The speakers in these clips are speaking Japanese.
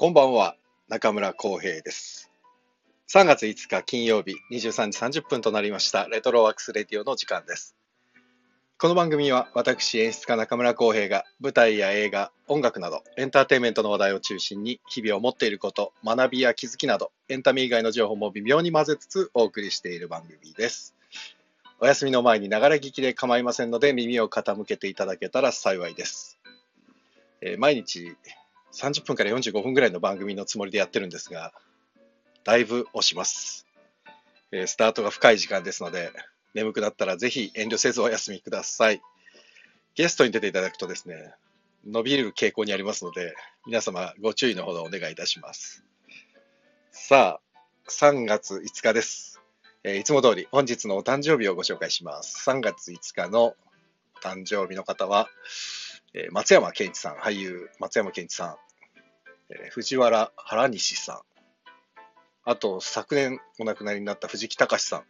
こんばんは、中村浩平です。3月5日金曜日23時30分となりました、レトロワークスレディオの時間です。この番組は私演出家中村浩平が舞台や映画、音楽などエンターテインメントの話題を中心に日々を持っていること、学びや気づきなどエンタメ以外の情報も微妙に混ぜつつお送りしている番組です。お休みの前に流れ聞きで構いませんので耳を傾けていただけたら幸いです。えー毎日30分から45分ぐらいの番組のつもりでやってるんですが、だいぶ押します。えースタートが深い時間ですので、眠くなったらぜひ遠慮せずお休みください。ゲストに出ていただくとですね、伸びる傾向にありますので、皆様ご注意のほどお願いいたします。さあ、3月5日です。えーいつも通り本日のお誕生日をご紹介します。3月5日の誕生日の方は、えー松山ケンイチさん、俳優松山ケンイチさん、えー藤原原西さん、あと昨年お亡くなりになった藤木隆さん、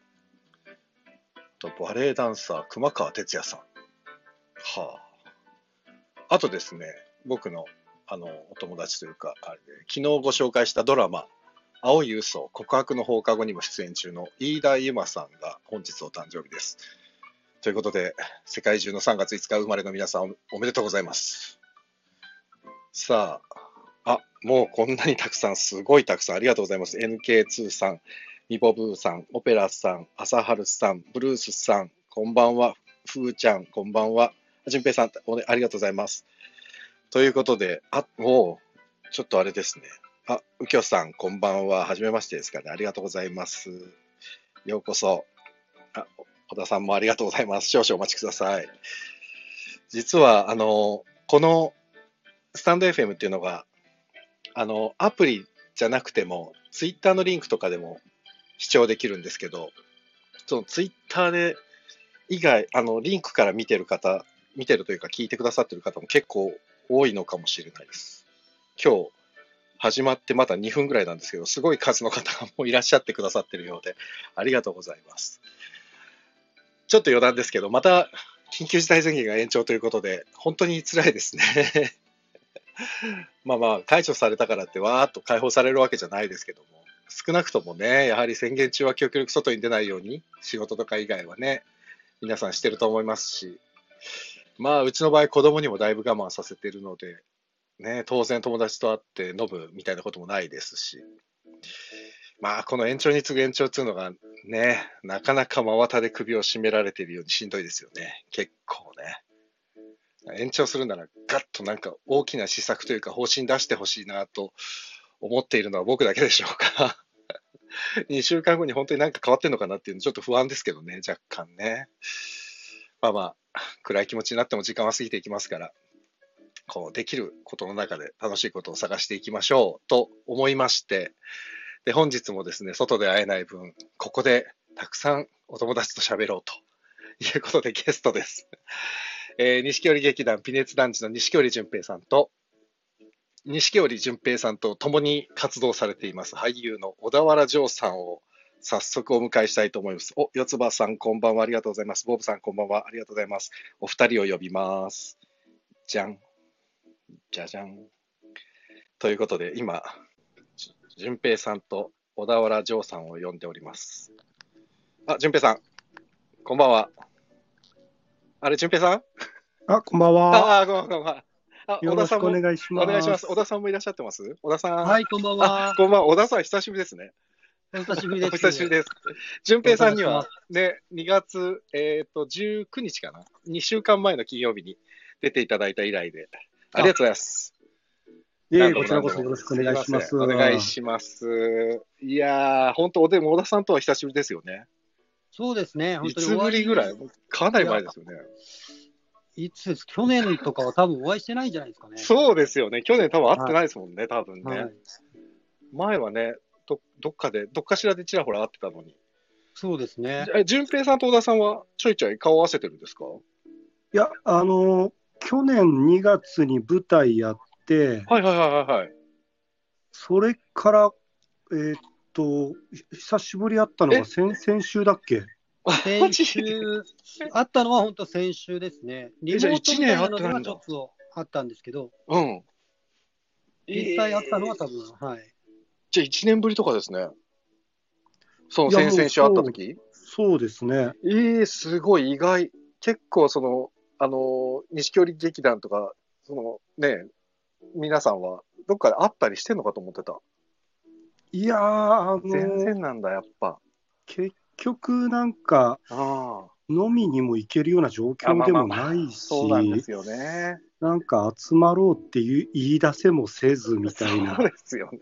とバレエダンサー熊川哲也さん、はあ、あとですね、僕のあのお友達というか、あれ昨日ご紹介したドラマ、青い嘘告白の放課後にも出演中の飯田由真さんが本日お誕生日です。ということで、世界中の3月5日生まれの皆さんおめでとうございます。さあ、あ、もうこんなにたくさん、すごいたくさんありがとうございます。NK2 さん、ミボブーさん、オペラさん、朝春さん、ブルースさん、こんばんは。ふーちゃん、こんばんは。じゅんぺいさん、おねありがとうございます。ということで、あ、もう、ちょっとあれですね。あ、うきょさん、こんばんは。はじめましてですかね。ありがとうございます。ようこそ。あ、小田さんもありがとうございます。少々お待ちください。実は、あの、このスタンド FM っていうのが、あの、アプリじゃなくても、ツイッターのリンクとかでも視聴できるんですけど、そのツイッターで以外、あの、リンクから見てる方、見てるというか聞いてくださってる方も結構多いのかもしれないです。今日、始まってまだ2分ぐらいなんですけど、すごい数の方がもいらっしゃってくださってるようで、ありがとうございます。ちょっと余談ですけど、また緊急事態宣言が延長ということで、本当に辛いですね。まあまあ、解除されたからってわーっと解放されるわけじゃないですけども、少なくともね、やはり宣言中は極力外に出ないように、仕事とか以外はね、皆さんしてると思いますし、まあ、うちの場合、子供にもだいぶ我慢させてるので、ね、当然友達と会って飲むみたいなこともないですし、まあ、この延長に次ぐ延長っていうのがね、なかなか真綿で首を絞められているようにしんどいですよね。結構ね。延長するならガッとなんか大きな施策というか方針出してほしいなと思っているのは僕だけでしょうか。2週間後に本当になんか変わってんのかなっていうのちょっと不安ですけどね、若干ね。まあまあ、暗い気持ちになっても時間は過ぎていきますから、こうできることの中で楽しいことを探していきましょうと思いまして、で、本日もですね、外で会えない分、ここでたくさんお友達と喋ろうということでゲストです。えー、錦織劇団ピネツ団地の錦織淳平さんと、錦織淳平さんと共に活動されています俳優の小田原城さんを早速お迎えしたいと思います。お、四葉さんこんばんはありがとうございます。ボブさんこんばんはありがとうございます。お二人を呼びます。じゃん。じゃじゃん。ということで、今、淳平さんと小田原城さんを呼んでおります。あ、淳平さん、こんばんは。あれ、淳平さん？あ、こんばんは。ああ、ごめんごめんごめん。あ、よろしくお願いします。お願いします。小田さんもいらっしゃってます？小田さん。はい、こんばんはあ、。こんばんは。小田さん、久しぶりですね。お久しぶりです。お久しぶりです。淳平さんにはね、2月、えっ、と、19日かな ?2 週間前の金曜日に出ていただいた以来で、ありがとうございます。いえいえ、こちらこそよろしくお願いします。お願いします。いやー、本当、でも小田さんとは久しぶりですよね。そうですね、本いつ当にお会ぶりぐらい？かなり前ですよね。いつです？去年とかは多分お会いしてないんじゃないですかね。そうですよね。去年多分会ってないですもんね、多分ね。はい、前はねど、どっかで、どっかしらでちらほら会ってたのに。そうですね。え、淳平さんと小田さんはちょいちょい顔合わせてるんですか？いや、あの、去年2月に舞台やって、はいはいはいはいはい。それから、えーっと、久しぶり会ったのえ？が先々週だっけ？先週、あったのは本当先週ですね。リモじゃあートみたいなのちょっとあったんですけど、うん。実際あったのは多分、はい。じゃあ1年ぶりとかですね。その先々週会った時？そうですね。ええすごい意外。結構その、あの、錦織劇団とか、そのね、皆さんはどっかで会ったりしてんのかと思ってた。いやー、あの全然なんだ、やっぱ。結局なんか、あ飲みにも行けるような状あ。況でもないし、そうなんですよね。なんか集まろうっていう言い出せもせずみたいなそう。ですよね。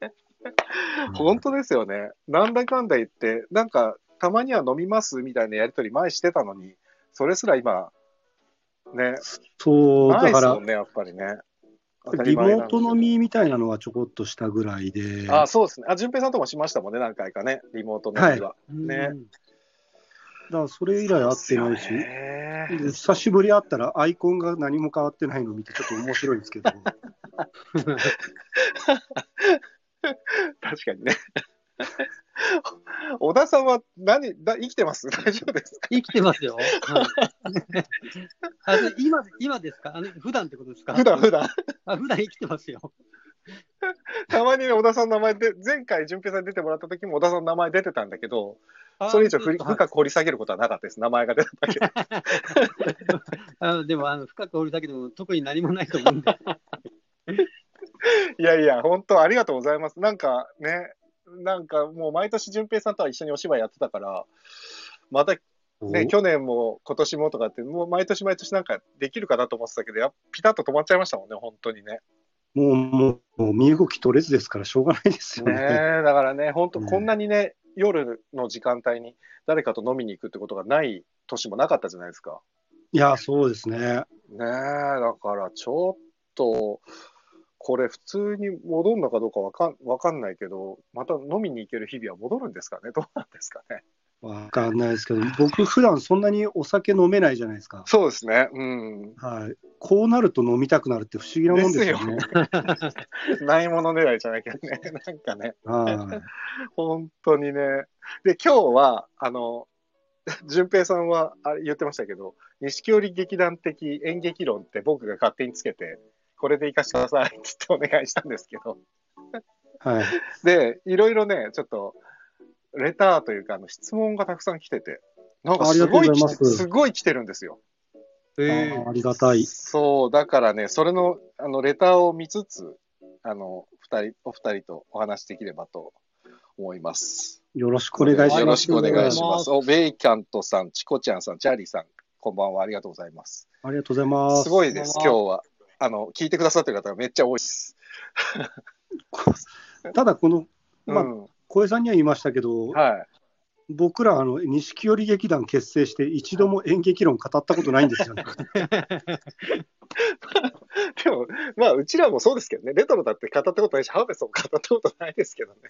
本当ですよね。なんだかんだ言って、なんか、たまには飲みますみたいなやりとり前してたのに、それすら今、ね、そう、すもん、ね、やっぱりね。リモート飲みみたいなのはちょこっとしたぐらいで、あ、そうですね。あ、淳平さんともしましたもんね、何回かね、リモート飲みは。ね。うんだからそれ以来会ってないし、ね。で久しぶり会ったらアイコンが何も変わってないのを見て、ちょっと面白いんですけど、確かにね。小田さんは何だ生きてます？大丈夫ですか？生きてますよ。はい あで今今ですか？あの普段ってことですか？普段普段。あ普段生きてますよ。たまにね、小田さんの名前で、前回淳平さんに出てもらった時も小田さんの名前出てたんだけど、あそれ以上ふりはい深く掘り下げることはなかったです。名前が出ただけ。あのでもあの深く掘るだけでも特に何もないと思うんで。いやいや、本当ありがとうございます。なんかね、なんかもう毎年淳平さんとは一緒にお芝居やってたから、またね、去年も今年もとかって、もう毎年毎年なんかできるかなと思ってたけど、やっピタッと止まっちゃいましたもんね、本当にね。もう、もう、もう身動き取れずですから、しょうがないですよねね。えだからね、本当うんこんなにね、夜の時間帯に誰かと飲みに行くってことがない年もなかったじゃないですか。いや、そうですね。ねえ、だからちょっと、これ普通に戻るのかどうかわかんわかんないけど、また飲みに行ける日々は戻るんですかね？どうなんですかね？わかんないですけど、僕、普段そんなにお酒飲めないじゃないですか。そうですね。うん。はい。こうなると飲みたくなるって不思議なもんですよね。ないもの狙いじゃなきゃね。なんかね、はい。本当にね。で、今日は、あの、淳平さんはあれ言ってましたけど、錦織劇団的演劇論って僕が勝手につけて、これで活かしてくださいって言ってお願いしたんですけど、はい。で、いろいろね、ちょっと、レターというか、あの質問がたくさん来てて、なんかすごいありがとうございます来てすごい来てるんですよ。えあありがたい。そう、だからね、それの、あの、レターを見つつ、あの、二人、お二人とお話しできればと思います。よろしくお願いします。よろしくお願いします。お、ベイキャントさん、チコちゃんさん、チャーリーさん、こんばんは、ありがとうございます。ありがとうございます。すごいです、今日は。あの、聞いてくださってる方がめっちゃ多いです。ただ、この、まあ、うん。小江さんには言いましたけど、はい。僕ら、あの、錦織劇団結成して、一度も演劇論語ったことないんですよね。でも、まあ、うちらもそうですけどね、レトロだって語ったことないし、ハーベストも語ったことないですけどね。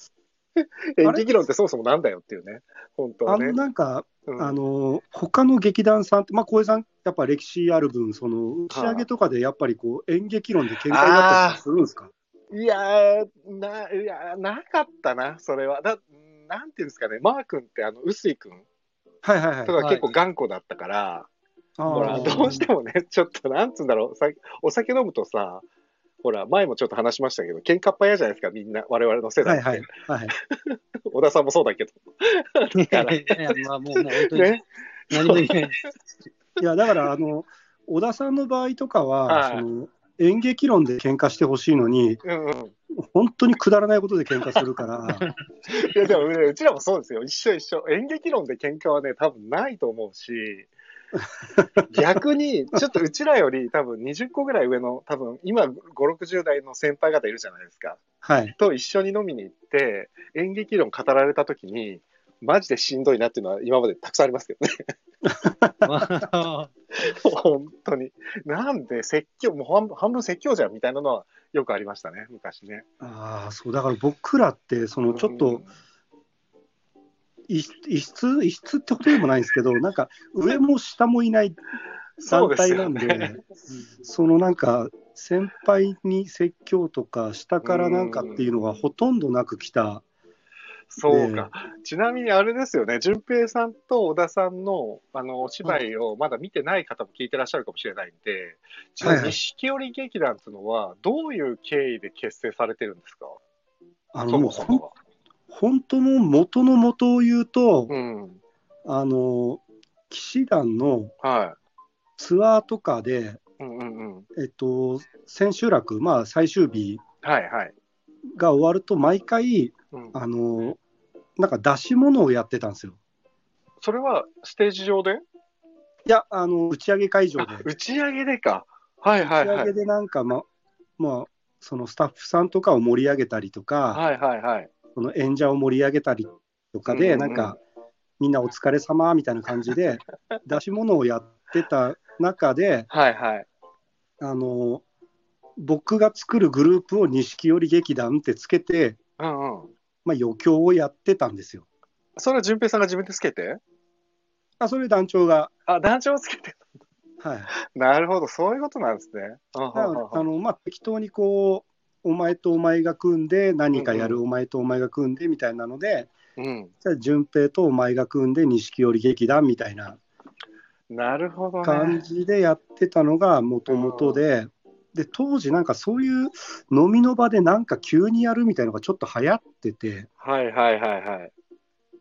演劇論ってそもそもなんだよっていうね、本当あの、はね。なんか、うんあの、他の劇団さんって、まあ、小江さん、やっぱ歴史ある分、その、打ち上げとかで、やっぱりこう、演劇論で見解だったりするんですか？いやーな、いやーなかったな、それは。だなんていうんですかね、マー君って、あの、臼井君はいはいはい。とか結構頑固だったから、あほら、ーどうしてもね、ちょっと、なんつうんだろう、さお酒飲むとさ、ほら、前もちょっと話しましたけど、喧嘩っ早じゃないですか、みんな、我々の世代って。はいはい。はい。小田さんもそうだけど。いやいやまあもうもう本当にね。何も言えない。いや、だから、あの、小田さんの場合とかは、はいその演劇論で喧嘩してほしいのに、うんうん。本当にくだらないことで喧嘩するから、いや、でもね、うちらもそうですよ。一緒一緒。演劇論で喧嘩はね、多分ないと思うし、逆に、ちょっとうちらより多分20個ぐらい上の、多分今5、60代の先輩方いるじゃないですか。はい。と一緒に飲みに行って、演劇論語られた時に、マジでしんどいなっていうのは今までたくさんありますけどね。ま あ本当に。なんで説教、もう半分半分説教じゃんみたいなのはよくありましたね、昔ね。ああ、そう、だから僕らって、そのちょっと、異異質、異質ってことでもないんですけど、なんか上も下もいない団体なんで、そうでねそのなんか、先輩に説教とか、下からなんかっていうのがほとんどなく来たそうか。ちなみにあれですよね、淳平さんと小田さんのあのお芝居をまだ見てない方も聞いてらっしゃるかもしれないんで、ちなみに錦織劇団っていうのは、どういう経緯で結成されてるんですか？あのもう本当の元の元を言うと、うん。あの騎士団のはツアーとかで、い。うんうんうん。えっと、千秋楽、まあ、最終日はいはい。が終わると、毎回、うん、あのなんか出し物をやってたんですよ。それはステージ上で？いや、あの打ち上げ会場で。あ打ち上げでか。はいはいはい打ち上げ。でなんか、ままあ、そのスタッフさんとかを盛り上げたりとか、はいはいはい。その演者を盛り上げたりとかで、うんうんうんなんか、みんなお疲れ様みたいな感じで、出し物をやってた中で、はいはい。あの僕が作るグループを錦織劇団ってつけて、うんうん。まあ、余興をやってたんですよ。それは淳平さんが自分でつけて？あそれ団長が、あ、団長をつけて。はい、なるほど、そういうことなんですね。あの、まあ、適当にこう、お前とお前が組んで、何かやる、うんお前とお前が組んでみたいなので、うん。じゃあ、順平とお前が組んで、錦織劇団みたいななるほど感ね。じでやってたのがもともとで、で当時、なんかそういう飲みの場でなんか急にやるみたいなのがちょっと流行ってて、はいはいはいはい。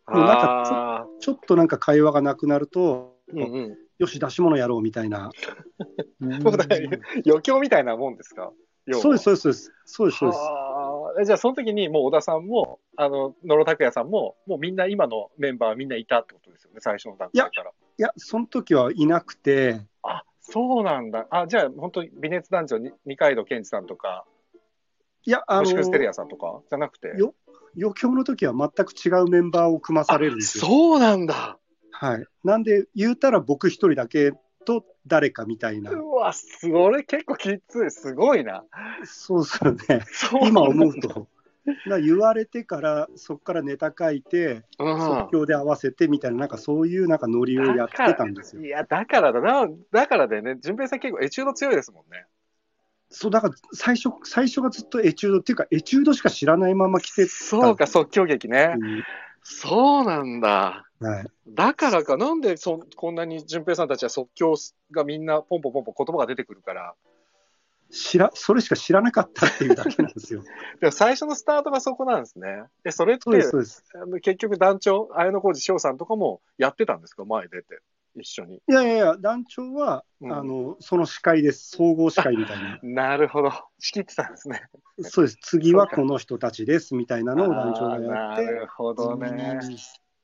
なんかちょっとなんか会話がなくなると、ー、うんうん。よし、出し物やろうみたいな、そうだね余興みたいなもんですか？そうです、そうです、そうです、そうです、そうです。じゃあ、その時にもう小田さんも、あの、野呂拓也さんも、もうみんな、今のメンバーはみんないたってことですよね、最初の段階から。いや、その時はいなくて、あ、そうなんだ。あ、じゃあ、本当に微熱団長に二階堂健二さんとか、いや、あのもしくはステレアさんとかじゃなくて？よ余興の時は全く違うメンバーを組まされるんですよ。そうなんだ。はい、なんで、言うたら僕一人だけと誰かみたいな、うわ、それ結構きつい。すごいな。そうですよね、今思うと。な言われてから、そこからネタ書いて、うん。即興で合わせてみたいな、なんかそういうなんかノリをやってたんですよ。いや、だからだな。だからでね、淳平さん結構エチュード強いですもんね。そうだから最初最初がずっとエチュードっていうか、エチュードしか知らないまま来てそうか、即興劇ね。うんそうなんだ。はい、だからか、なんでそこんなに淳平さんたちは即興がみんなポンポンポンポン言葉が出てくるから。知らそれしか知らなかったっていうだけなんですよ。でも最初のスタートがそこなんですね。で、それってそうです、そうです。あの結局団長、綾小路翔さんとかもやってたんですか？前出て。一緒に。いやいやいや、団長は、うんあのその司会です、総合司会みたいな。なるほど。仕切ってたんですね。そうです、次はこの人たちですみたいなのを団長がやって、なるほどね。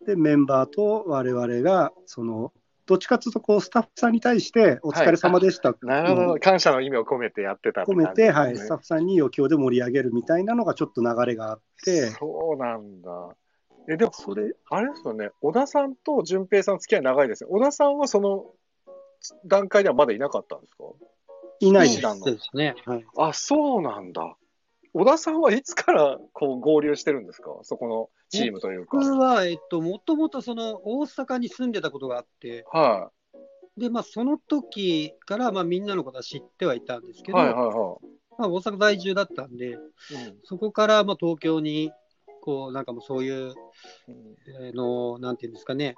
でメンバーと我々が、そのどっちかというとこう、スタッフさんに対して、お疲れ様でした、なるほど。感謝の意味を込めてやってたって感じ込めて、はい、スタッフさんに余興で盛り上げるみたいなのがちょっと流れがあって、そうなんだ。え、でも、それ、あれですよね。小田さんと淳平さん付き合い長いですよ。小田さんはその段階ではまだいなかったんですか？いないですね。はい。あ、そうなんだ。小田さんはいつからこう合流してるんですか？そこのチームというか。僕は、えっと、もともとその大阪に住んでたことがあって、はで、まあ、その時から、まあ、みんなのことは知ってはいたんですけい。ど、はいはいはまあ、大阪在住だったんで、い。そこから、まあ、東京に、こう、なんかもうそういう、うんえーの、なんていうんですかね、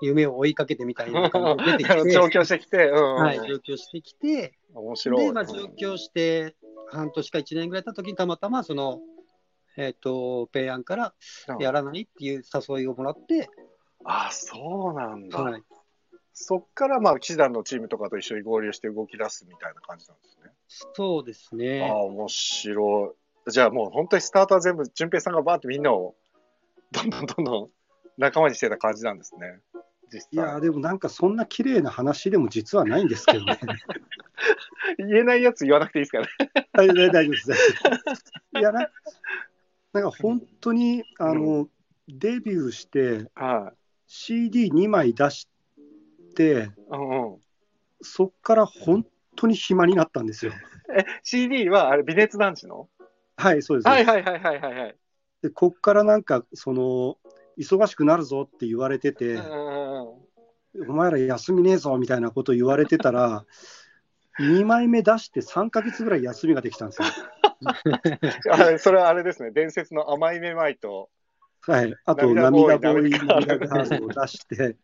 夢を追いかけてみたいな感じで出てきて、上京してきて、うん、はい、上京してきて、面白い。で、まあ、上京して、半年か1年ぐらい経った時にたまたま、その、えっ、と、ペイアンからうんやらないっていう誘いをもらって、あ、そうなんだ。はい、そっから、まあ、騎士団のチームとかと一緒に合流して動き出すみたいな感じなんですね。そうですああ、ね。面白い。じゃあもう本当にスタートは全部、淳平さんがバーってみんなを、どんどんどんどん仲間にしてた感じなんですね。実いや、際。でもなんかそんな綺麗な話でも実はないんですけどね。言えないやつ言わなくていいですからね。大丈夫大丈夫です。いやな、なんか本当に、あの、デビューして、はい。CD2 枚出して、うんうん。そっから本当に暇になったんですよ。え、CD は、あれ、微熱団地の？はい、そうです。はいはいはいはいはいはい。で、こっからなんか、その、忙しくなるぞって言われてて、お前ら休みねえぞみたいなこと言われてたら、2枚目出して3ヶ月ぐらい休みができたんですよ。あそれはあれですね、伝説の甘いめまいと、はい、あと涙涙ボーイ涙ガールを出して、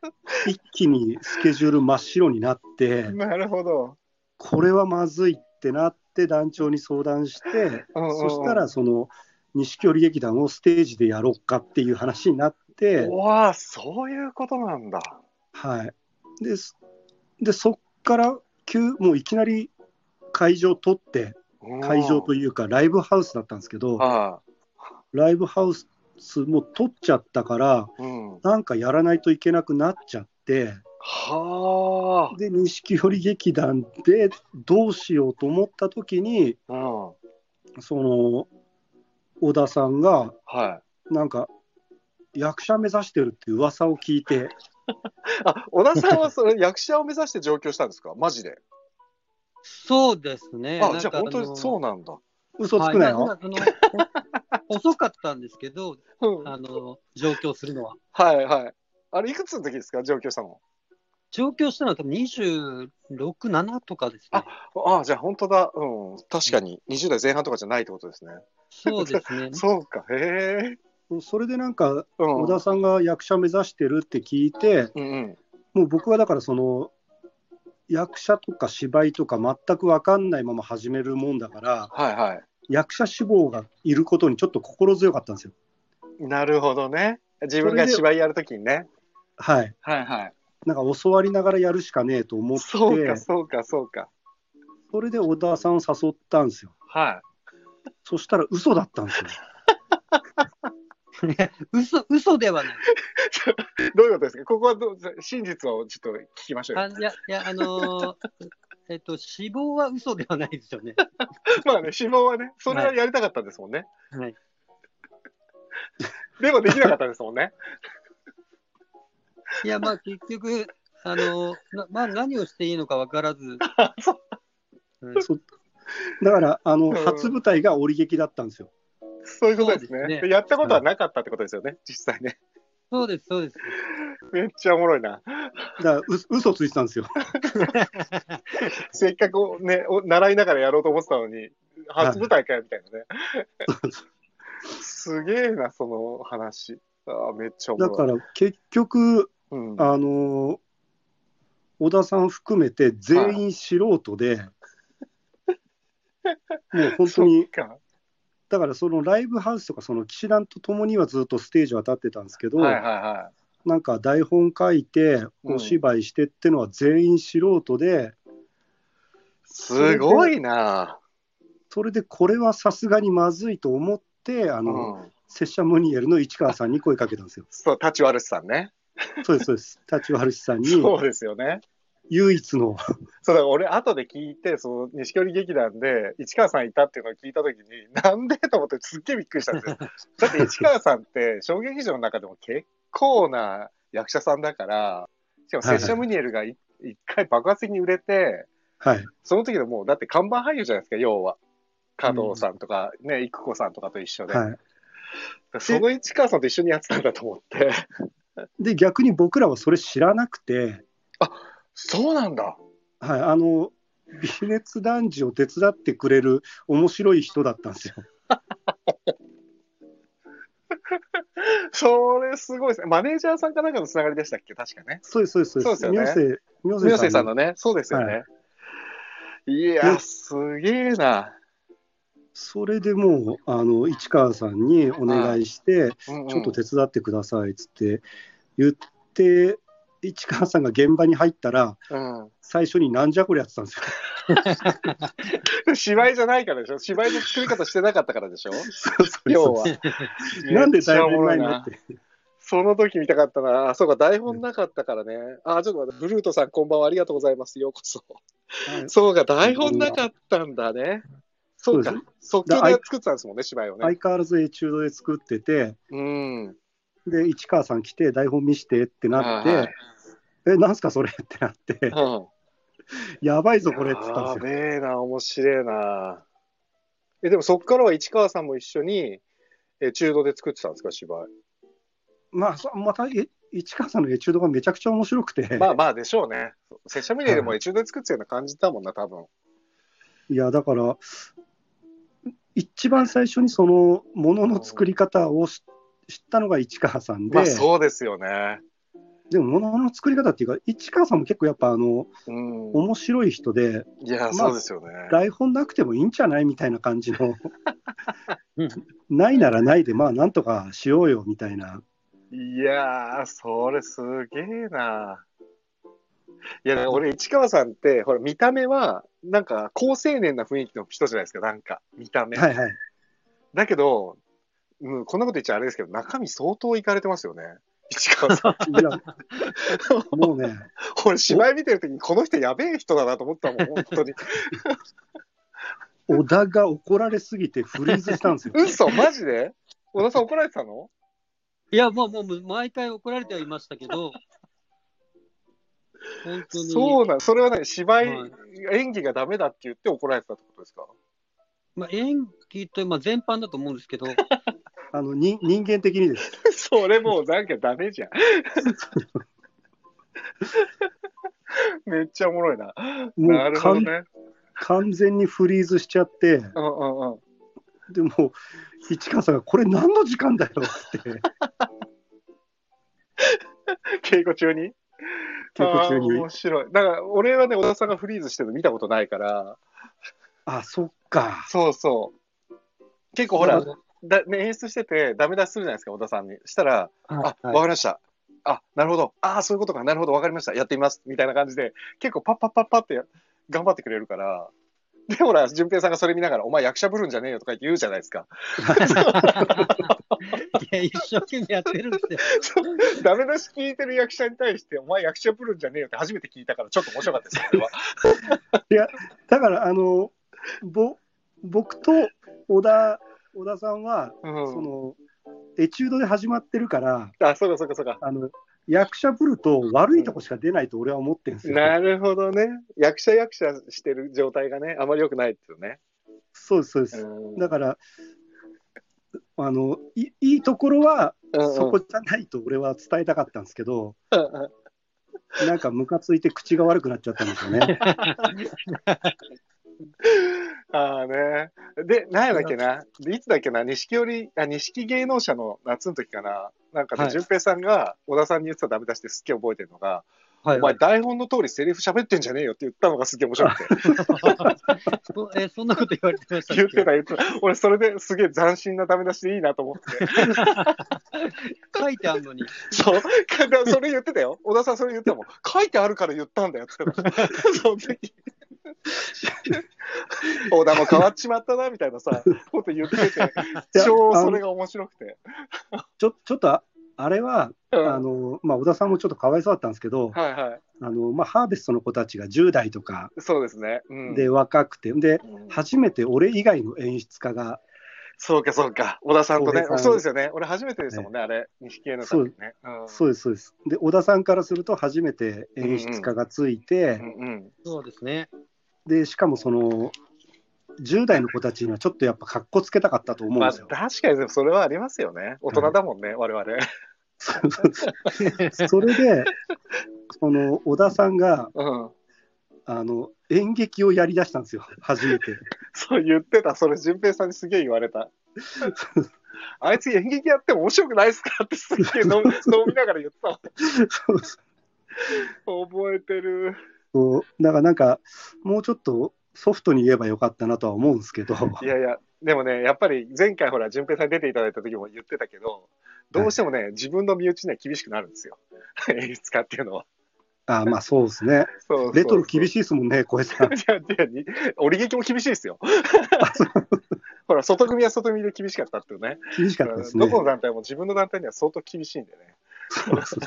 一気にスケジュール真っ白になって、なるほど。これはまずいってなって、団長に相談して、そしたら、その錦織劇団をステージでやろうかっていう話になって、うわあ、そういうことなんだ。はい、ですでそっから急、もういきなり会場取って、会場といいうか、ライブハウスだったんですけど、あライブハウスも取っちゃったから、あ、うん。なんかやらないといけなくなっちゃって、はで、錦織劇団でどうしようと思った時に、あ、うん。その、小田さんが、はい。なんか、役者目指してるって噂を聞いて、あ、小田さんはそれ 役者を目指して上京したんですか？マジで。そうですね。あ、じゃあ本当にのそうなんだ。嘘つくなよ。はい 遅かったんですけど、うんあの上京するのは。はいはい。あれ、いくつの時ですか？上京したの。上京したのは多分26、7とかですね。ああ、じゃあ本当だ。うん。確かに20代前半とかじゃないってことですね。そうですね。そうか。へえ。それでなんか、うん。小田さんが役者目指してるって聞いて、うんうん。もう僕はだからその、役者とか芝居とか全く分かんないまま始めるもんだから、はいは役者志望がいることにちょっと心強かったんですよ。い。なるほどね。自分が芝居やるときにね。はい。はいはい。なんか教わりながらやるしかねえと思って、そうか、そうか、そうか。それで小田さんを誘ったんですよ。はそしたら嘘だったんですよ。嘘嘘ではない。い。どういうことですか？ここはどう真実をちょっと聞きましょうよ。あいや、いや、あのー えっと、死亡は嘘ではないですよね。まあね、志望はね、それはやりたかったんですもんね。はい。でもできなかったんですもんね。いや、まあ、結局、あのーなまあ、何をしていいのか分からず、うんそ だから、あの、うん初舞台が織劇だったんですよ。そういうことですね。すねでやったことはなかったってことですよね、実際ね。そうです、そうです。めっちゃおもろいな。だから、う嘘ついてたんですよ。せっかくね、お習いながらやろうと思ってたのに、初舞台かよみたいなね。すげえな、その話。あーめっちゃおもろい。だから、結局、うん、あの小田さん含めて全員素人で、もう本当に。だからそのライブハウスとか、その騎士団とともにはずっとステージは立ってたんですけど、はいはいはなんか台本書いて、うんお芝居してってのは全員素人で、い。すごいな。それでこれはさすがにまずいと思って、あうの、ん。拙者ムニエルの市川さんに声かけたんですよ。そう、立ち悪さんね。そうです、そうです。立ち悪さんにそうですよね。唯一の、そうだ俺、後で聞いて、その錦織劇団で市川さんいたっていうのを聞いたときに、なんでと思ってすっげえびっくりしたんですよ。だって市川さんって、小劇場の中でも結構な役者さんだから、しかも拙者ムニエルがい一回爆発的に売れて、はい、その時でもう、だって看板俳優じゃないですか、要は。加藤さんとか、ね、育子さんとかと一緒で。はい。その市川さんと一緒にやってたんだと思って。で、逆に僕らはそれ知らなくて、そうなんだ。はい、あの、微熱男児を手伝ってくれる面白い人だったんですよ。それすごいですね。マネージャーさんかなんかのつながりでしたっけ？確かね。そうです、そうです、そうですよね妙正、妙妙正さんののね、そうですよね。、はいや、ねすげえな。それでもう、あの、市川さんにお願いして、うんうんちょっと手伝ってくださいっつって言って、市川さんが現場に入ったら、うん最初になんじゃこりやってたんですよ。芝居じゃないからでしょ？芝居の作り方してなかったからでしょ？そうそう要は。なんで台本ないの？って。その時見たかったな。あ、そうか、台本なかったからね。あ、ちょっと待って、ブルートさんこんばんはありがとうございます。ようこそ。はいそうか、台本なかったんだね。そうか即興で作ってたんですもんね、芝居をね。相変わらずエチュードで作ってて、うん。で、市川さん来て、台本見してってなって、はいえ、なんすかそれってなって、うん。やばいぞこれって言ったやんですよ。べえな、面白いな。え、でもそっからは市川さんも一緒に、え、中度で作ってたんですか、芝居。まあ、そまた、え市川さんのエチュードがめちゃくちゃ面白くて、まあまあでしょうね。拙者ミネでも中度で作ってたような感じだもんな、多分。いや、だから、一番最初にそのものの作り方をし知ったのが市川さんで、まあそうですよね。でもものの作り方っていうか、市川さんも結構やっぱあのうん。面白い人で、いや、まあそうですよね。台本なくてもいいんじゃないみたいな感じのうん、ないならないで、まあなんとかしようよみたいな。いやー、それすげえな。いや、俺、市川さんって、ほら、見た目は、なんか、高青年な雰囲気の人じゃないですか、なんか、見た目。はいはい。だけど、うん、こんなこと言っちゃあれですけど、中身相当いかれてますよね。市川さん。いや、もうね、俺、芝居見てるときに、この人やべえ人だなと思ったもん、本当に。小田が怒られすぎてフリーズしたんですよ。嘘マジで？小田さん怒られてたの？いや、まあもう毎回怒られてはいましたけど、本当に。そうなん、それはね、芝居、はい演技がダメだって言って怒られてたってことですか？まあ、演技と、まあ、全般だと思うんですけど、あのに人間的にです。それもうなんかダメじゃん。めっちゃおもろいな。もなるほどね。完全にフリーズしちゃって、うんうんうん。でも、市川さんが、これ何の時間だよって、稽古中に？稽古中に面白い。だから、俺はね、小田さんがフリーズしてるの見たことないから、あ、そっか。そうそう。結構ほら、だね、演出してて、ダメ出しするじゃないですか、小田さんに。したら、あ、わ、はいかりました。あ、なるほど。ああ、そういうことか。なるほど。わかりました。やってみます。みたいな感じで、結構パッパッパッパって頑張ってくれるから。で、ほら、淳平さんがそれ見ながら、お前役者ぶるんじゃねえよとか言って言うじゃないですか。いや、一生懸命やってるんでダメ出し聞いてる役者に対して、お前役者ぶるんじゃねえよって初めて聞いたから、ちょっと面白かったです、これは。だから、あの、ぼ僕と小田小田さんは、うん。その、エチュードで始まってるから、あ、そうかそうかそうか。あの、役者ぶると悪いとこしか出ないと俺は思ってるんですよ。なるほどね。役者役者してる状態がね、あまり良くないですよね。そうです、そうです。うんだから、あのいいいところはうんうんそこじゃないと俺は伝えたかったんですけど、うんうんなんかムカついて口が悪くなっちゃったんですよね。ああね。で、何やだっけな。でいつだっけな？錦織、あ、錦芸能者の夏の時かな。なんかで、はい淳平さんが小田さんに言ってたダメ出してすっげえ覚えてるのが、はいお前台本の通りセリフ喋ってんじゃねえよって言ったのがすげえ面白くて。そ えそんなこと言われてました言ってた言ってた。俺それですげえ斬新なダメ出しでいいなと思って。書いてあるのに。そう。それ言ってたよ。小田さんそれ言ってたもん。書いてあるから言ったんだよって言ってた。その時。小田も変わっちまったな、みたいなさ、こと言ってて、や超それが面白くて。ちょちょっとああれは、うんあのまあ、小田さんもちょっとかわいそうだったんですけど、はいはあのまあ、ハーベストの子たちが10代とかい。そうですね。うん、で若くて、でうん初めて俺以外の演出家が、そうか、そうか。小田さんとねそうですよね。俺初めてでしたもんね、あれ。錦絵の時ね。うんそうです、そうです。で、小田さんからすると初めて演出家がついて、うんうん。そうですね。でしかもその10代の子たちにはちょっとやっぱかっこつけたかったと思うんまあ、ですよ。確かにそれはありますよね。大人だもんね、我々。それで、その小田さんがうん。あの演劇をやりだしたんですよ、初めて。そう言ってた。それ、淳平さんにすげえ言われた。あいつ演劇やっても面白くないっすか？ってすげえ 飲みながら言ってた覚えてる。そうだからなんか、もうちょっとソフトに言えばよかったなとは思うんですけど、いやいや、でもね、やっぱり前回ほら、淳平さんに出ていただいた時も言ってたけど、どうしてもね、自分の身内には厳しくなるんですよ。演出家っていうのは。あまあそうですね、そうそうそうレトロ厳しいですもんね、小江さん。いやいやに折り劇も厳しいですよ。ほら、外組は外組で厳しかったっていうね。厳しかったですね。どこの団体も自分の団体には相当厳しいんでね。そうそう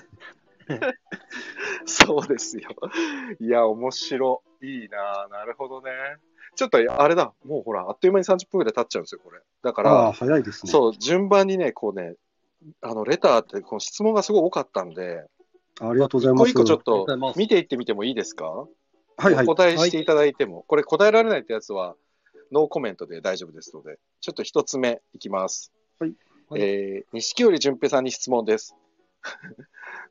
そうですよ。いや、面白い。いいななるほどね。ちょっと、あれだ。もうほら、あっという間に30分ぐらい経っちゃうんですよ、これ。だかああ、ら、早いですね。そう、順番にね、こうね、あの、レターって、この質問がすごい多かったんで、ありがとうございます。一個一個ちょっと見ていってみてもいいですか？はいはいお。答えしていただいても、これ答えられないってやつは、ノーコメントで大丈夫ですので、ちょっと一つ目いきます。はい。はいえー、錦織淳平さんに質問です。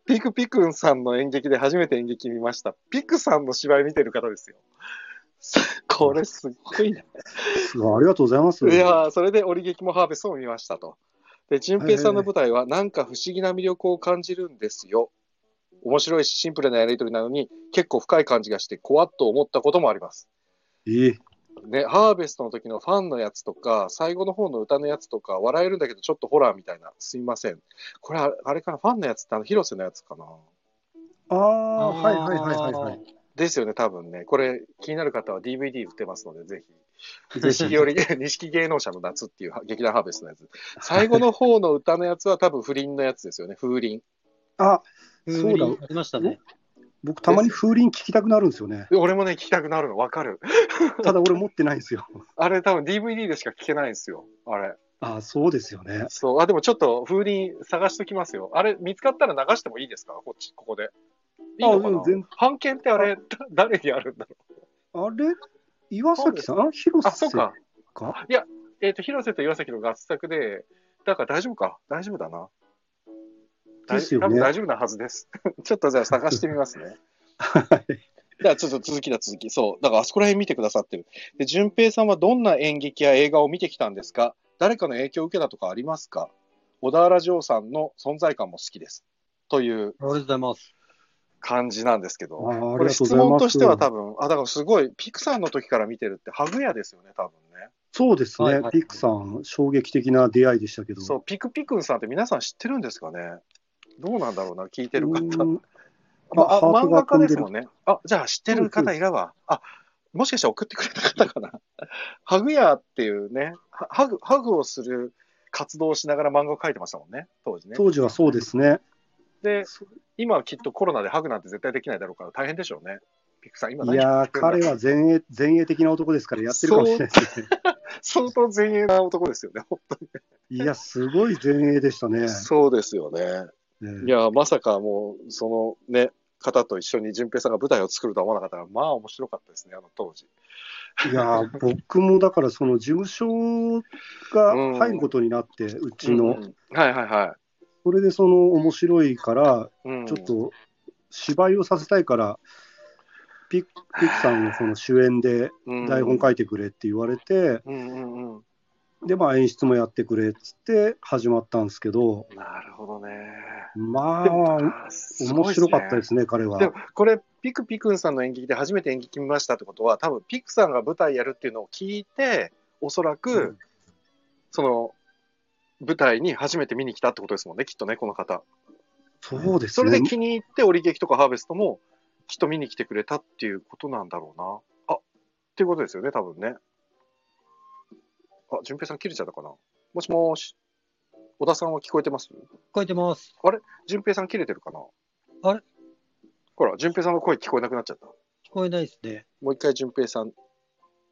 ピクピクンさんの演劇で初めて演劇見ました。ピクさんの芝居見てる方ですよ。これすっごいね。すごいありがとうございます。いやーそれで折劇もハーベストも見ましたと。で、淳平さんの舞台は、なんか不思議な魅力を感じるんですよ。面白いし、シンプルなやりとりなのに、結構深い感じがして、怖っと思ったこともあります。ええね、ハーベストの時のファンのやつとか、最後の方の歌のやつとか、笑えるんだけど、ちょっとホラーみたいな、すいません。これ、ああれかな、ファンのやつって、あの、広瀬のやつかな？ああ、はいはいはいはいはい。ですよね、多分ね。これ、気になる方は DVD 売ってますので、ぜひ。錦織、錦芸能者の夏っていう劇団ハーベストのやつ。最後の方の歌のやつは多分不倫のやつですよね、風鈴。あ、風そうだ鈴ありましたね。僕たまに風鈴聞きたくなるんですよね。で俺もね、聞きたくなるの分かる。ただ俺持ってないんですよ。あれ多分 DVD でしか聞けないんですよ、あれ。あそうですよね。そう。あ、でもちょっと風鈴探しときますよ。あれ、見つかったら流してもいいですか？こっち、ここで。いいのかな？権ってあれ、だ誰にあるんだろあれ？岩崎さん？広う。あ、そう瀬か？かえっ、と、広瀬と岩崎の合作で、だから大丈夫か？大丈夫だな。大ですよね大丈夫なはずです。ちょっとじゃあ探してみますね。はい。じゃあちょっと続きだ続き。そう。だからあそこら辺見てくださってる。で、淳平さんはどんな演劇や映画を見てきたんですか？誰かの影響を受けたとかありますか？小田原城さんの存在感も好きです。というありがとうございます。感じなんですけど。これ質問としては多分、あ、だからすごい、ピクサーの時から見てるって、ハグ屋ですよね、多分ね。そうですね、はいはいピクさん、衝撃的な出会いでしたけど。そう、ピクピクンさんって皆さん知ってるんですかね？どうなんだろうな、聞いてる方。あ、あ漫画家ですもんね。あ、じゃあ知ってる方いらば。あ、もしかしたら送ってくれた方かな。ハグヤーっていうね、はハグ、ハグをする活動をしながら漫画を描いてましたもんね、当時ね。当時はそうですね。で、今はきっとコロナでハグなんて絶対できないだろうから大変でしょうね。ピクさん、今い何やー、彼は前衛前衛的な男ですから、やってるかもしれないですね。相当前衛な男ですよね、本当いや、すごい前衛でしたねに。。そうですよね。ねいや、まさかもう、そのね、方と一緒に淳平さんが舞台を作るとは思わなかったから、まあ面白かったですね、あの当時。いやー、僕もだから、その事務所が入ることになって、うちの、うんうんはいはいはそれでその面白いから、い。うんちょっと芝居をさせたいから、ピクピクさんのその主演で台本書いてくれって言われて、うんうんうん。で、まあ演出もやってくれっつって始まったんですけど、なるほどね。まあ、面白かったですね、彼はで。も、これ、ピクピクンさんの演劇で初めて演劇見ましたってことは、多分ピクさんが舞台やるっていうのを聞いて、おそらく、うんその、舞台に初めて見に来たってことですもんね、きっとね、この方。そうですそれでね。気に入って、折劇とかハーベストも、きっと見に来てくれたっていうことなんだろうな。あ、っていうことですよね、多分ね。あ、淳平さん切れちゃったかな？もしもーし。小田さんは聞こえてます？聞こえてます。淳平さん切れてるかな？あれ？ほら、淳平さんの声聞こえなくなっちゃった。聞こえないですね。もう一回、淳平さん。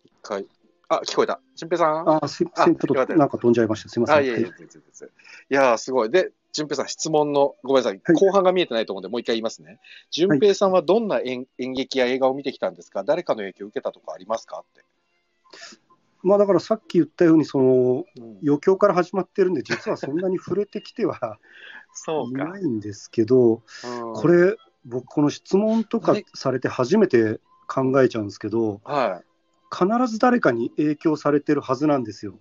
一回。あ、聞こえた。淳平さん？あ、あ、すいません、ちょっとなんか飛んじゃいました。すいません。いやいや、全然全然。いやー、すごい。で、淳平さん、質問の、ごめんなさい、はい後半が見えてないと思うんで、もう一回言いますね。淳平さんはどんな演演劇や映画を見てきたんですか？誰かの影響を受けたとかありますか？って。まあだからさっき言ったように、そのうん余興から始まってるんで、実はそんなに触れてきては。いないんですけど、うんこれ、僕、この質問とかはいされて初めて考えちゃうんですけど、は必ず誰かに影響されてるはずなんですよ。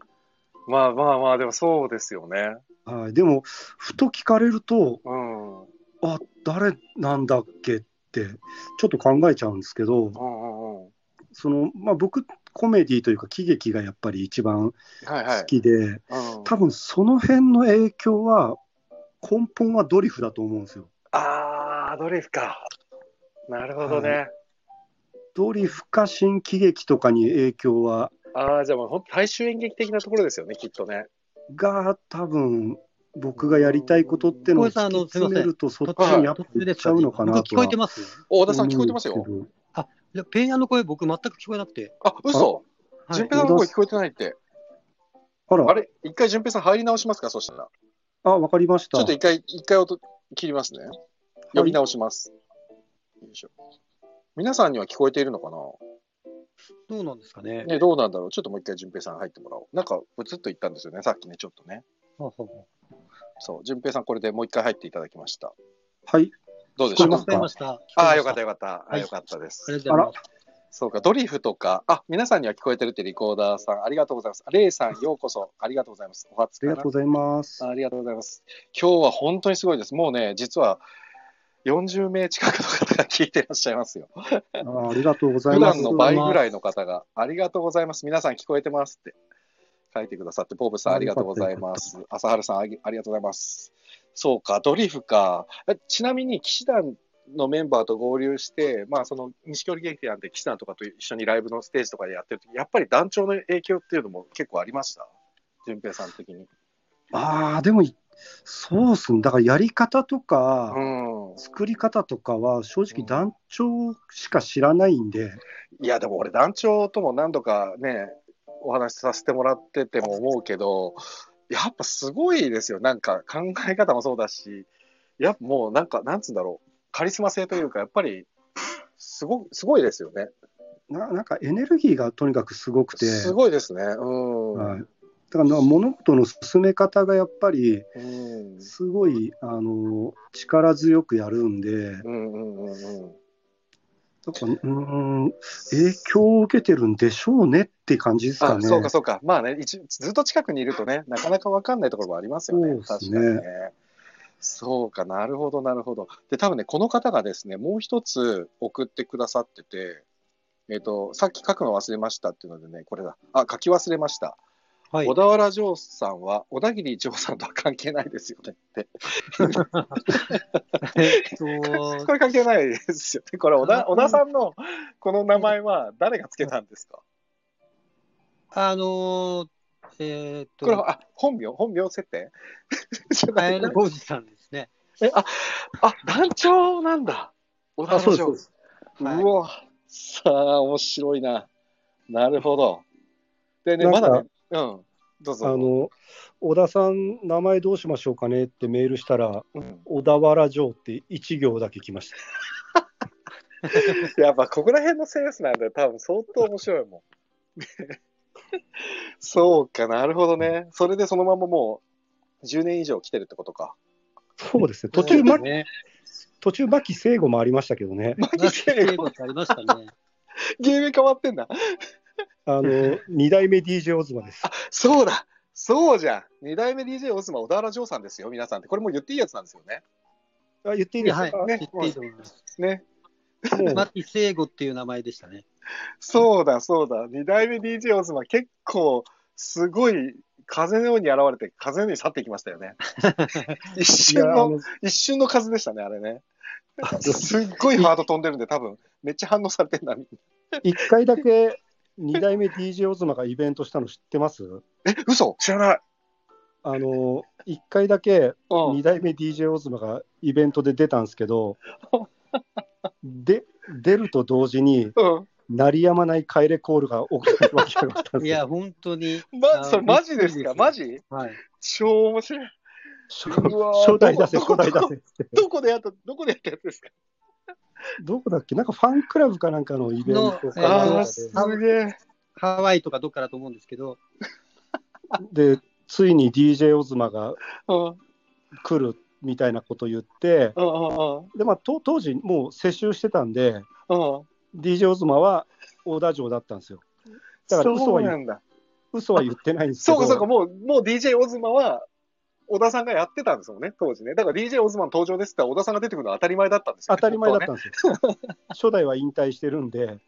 い。まあまあまあ、でもそうですよね。はい、でも、ふと聞かれると、うん。うんあ誰なんだっけって、ちょっと考えちゃうんですけど、うんうん。そのまあ、僕、コメディというか、喜劇がやっぱり一番はいはい好。きで、うん多分その辺の影響は、根本はドリフだと思うんですよ。あー、ドリフか。なるほどね。ドリフか新喜劇とかに影響は、ああ、じゃあもう本当大衆演劇的なところですよね、きっとね。が多分僕がやりたいことってのを小林さんあの突き詰めると、そっちにやっぱ行っちゃうのかな僕聞こえとはてます大田さん聞こえてますよ。いやペンヤの声、僕、全く聞こえなくて。あ、嘘はい順平さんの声聞こえてないって。あらあれ？一回順平さん入り直しますか？そしたら。あ、わかりました。ちょっと一回、一回音切りますね。呼び直します。よいしょ。皆さんには聞こえているのかな？どうなんですかね。ね、どうなんだろうちょっともう一回順平さん入ってもらおう。なんか、ブツッと言ったんですよね、さっきね、ちょっとね。そう、順平さんこれでもう一回入っていただきました。はい。どうでしょうか。ああ、よかったよ。よかった。あはいよかったです。ありがとうございます。そうか、ドリフとか、あ、皆さんには聞こえてるってリコーダーさん、ありがとうございます。レイさん、ようこそ、ありがとうございます。お初ありがとうございます。ありがとうございます。今日は本当にすごいです。もうね、実は40名近くの方が聞いてらっしゃいますよ。あありがとうござい普ます。段の倍ぐらいの方が、ありがとうございます。皆さん聞こえてますって書いてくださって、ボブさんありがとうございます。朝春さんありがとうございます。そうか、ドリフか。えちなみに、騎士団のメンバーと合流して、まあ、その錦織劇団で騎士団とかと一緒にライブのステージとかでやってるとき、やっぱり団長の影響っていうのも結構ありました？淳平さん的に。ああ、でも、そうっすね。だからやり方とか、うん。作り方とかは、正直団長しか知らないんで、いや、でも俺、団長とも何度かね、お話しさせてもらってても思うけど、やっぱすごいですよ。なんか考え方もそうだし、やっぱもうなんか、なんつうんだろう。カリスマ性というか、やっぱり、すごすごいですよね。ななんかエネルギーがとにかくすごくて、すごいですね。うん。はい、だからな物事の進め方がやっぱり、うん。すごいあの力強くやるんで、うんうんうんうん。だからうーん影響を受けてるんでしょうねって感じですかあ、ね。そうかそうか。まあね、一ずっと近くにいるとね、なかなかわかんないところもありますよね。ね確かにね。そうか、なるほど、なるほど。で、多分ね、この方がですね、もう一つ送ってくださってて、えっ、と、さっき書くの忘れましたっていうのでね、これだ。あ、書き忘れました。はい小。田原城さんは、小田切城さんとは関係ないですよねって。えっとこれ関係ないですよね。これ小田、小田さんのこの名前は誰がつけたんですか？あのー、えっと、これは、あ、本名？本名設定？じゃカないエルおじさんですね。あ、団長なんだ。小田あそう原です城。そうですうわ、さあ、面白いな。なるほど。でね、まだね、うん、どうぞ。あの小田さん、名前どうしましょうかねってメールしたら、うん、小田原城って1行だけ来ました。やっぱここら辺のセンスなんだよ。多分相当面白いもん。そうかなるほどね。それでそのままもう10年以上来てるってことか。そうですね、途中、ま、ね。途中、牧聖吾もありましたけどね、ママジで英語ってありましたね。芸名変わってんだ。あの2代目 DJ オズマです。そうだそうじゃん。二代目 DJ オズマ小田原城さんですよ、皆さんって。これもう言っていいやつなんですよね。あ言っていいですか、はい。ね言っていいと思います。ね。もうマティ聖吾っていう名前でしたね。そうだそうだ。二代目 DJ オズマ結構すごい風のように現れて風のように去っていきましたよね。一い瞬の、の一瞬の風でしたね、あれね。すっごいハード飛んでるんで、多分めっちゃ反応されてるな。1回だけ2代目 DJ オズマがイベントしたの知ってます？え、嘘知らない。あの1回だけうん2。代目 DJ オズマがイベントで出たんですけど、で出ると同時に、うん。鳴りやまない帰れコールが起きたわけがあったんですよ。いや、本当に。ま、あそれマジですか？マジ？はい。超面白い。初うわー初代出せ、初代出せって。どこでやった、どこでやったやつですか？どこだっけ？なんかファンクラブかなんかのイベントのかかすあげえ。ハワイとかどっかだと思うんですけど、で、でついに DJ オズマが来るみたいなこと言って。でまあ、と当時、もう接収してたんで、うん。DJ オズマは小田城だったんですよ。だから嘘は言そうなんだ。嘘は言ってないんですけど、そうかそうか、もう、もう DJ オズマは、小田さんがやってたんですもんね、当時ね。だから DJ オズマの登場ですって小田さんが出てくるのは当たり前だったんですよ、当たり前だったね。んですよ。初代は引退してるんで、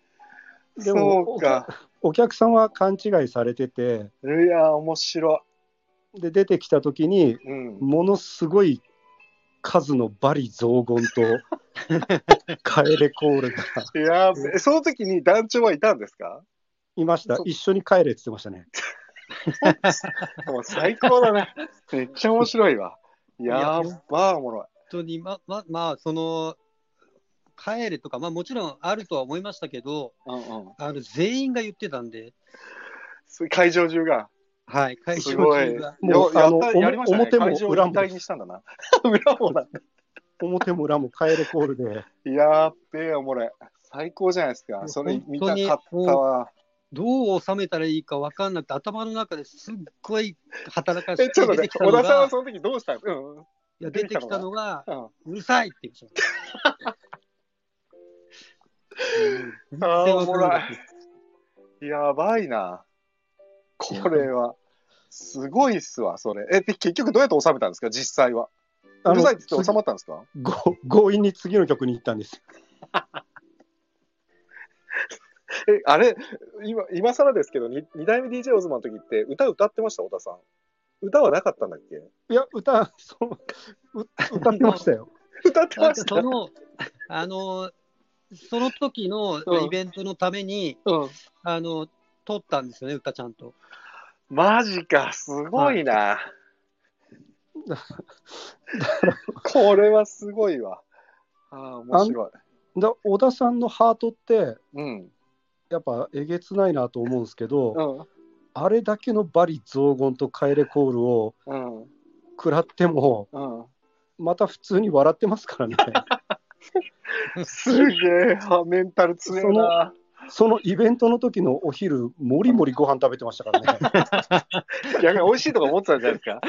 でそもうか。お客さんは勘違いされてて、いやー、面白で出てきたときに、い。うん。ものすごい数の罵詈雑言と 帰れコールがいやその時に団長はいたんですか？いましたそ、一緒に帰れって言ってましたね。もう最高だね。めっちゃ面白いわ。やーばー、おもろい。本当に、ま、ま、まあ、その、帰れとか、まあもちろんあるとは思いましたけど、うんうん。あの全員が言ってたんで、す会場中が。はい、会場すごい。中が。もうよやったあのやりましたね。表も裏も一体にしたんだな。裏も。表も裏も帰れコールで、やーっべえ、おもろい。最高じゃないですか。それ見たかったわ。どう収めたらいいか分かんなくて、頭の中ですっごい働かせえ、ちょてっと待って、出てきたのが、小田さんはその時どうしたの？うんうん。いや出てきたのが、うるさいって言ってました。うんあー全然わかんなかったおもろいやばいな。これは。すごいっすわ、それ。え、で結局どうやって収めたんですか、実際は。うるさいって言って収まったんですか？ご強引に次の曲に行ったんです。え、あれ、今、今更ですけど、に二代目 DJ オズマの時って歌歌ってました、小田さん。歌はなかったんだっけ？いや、歌、そうう歌ってましたよ。歌ってました？その、あの、その時のうんイベントのために、うん。あの、撮ったんですよね、歌ちゃんと。マジか、すごいな。これはすごいわ。ああ、面白い。だ小田さんのハートって、うん。やっぱえげつないなと思うんですけど、うん。あれだけのバリ雑言とカエレコールをうん。食らっても、うん。また普通に笑ってますからね。すげえ、はメンタル強いな。そのイベントの時のお昼、もりもりご飯食べてましたからね。逆に美味しいとか思ってたんじゃないですか。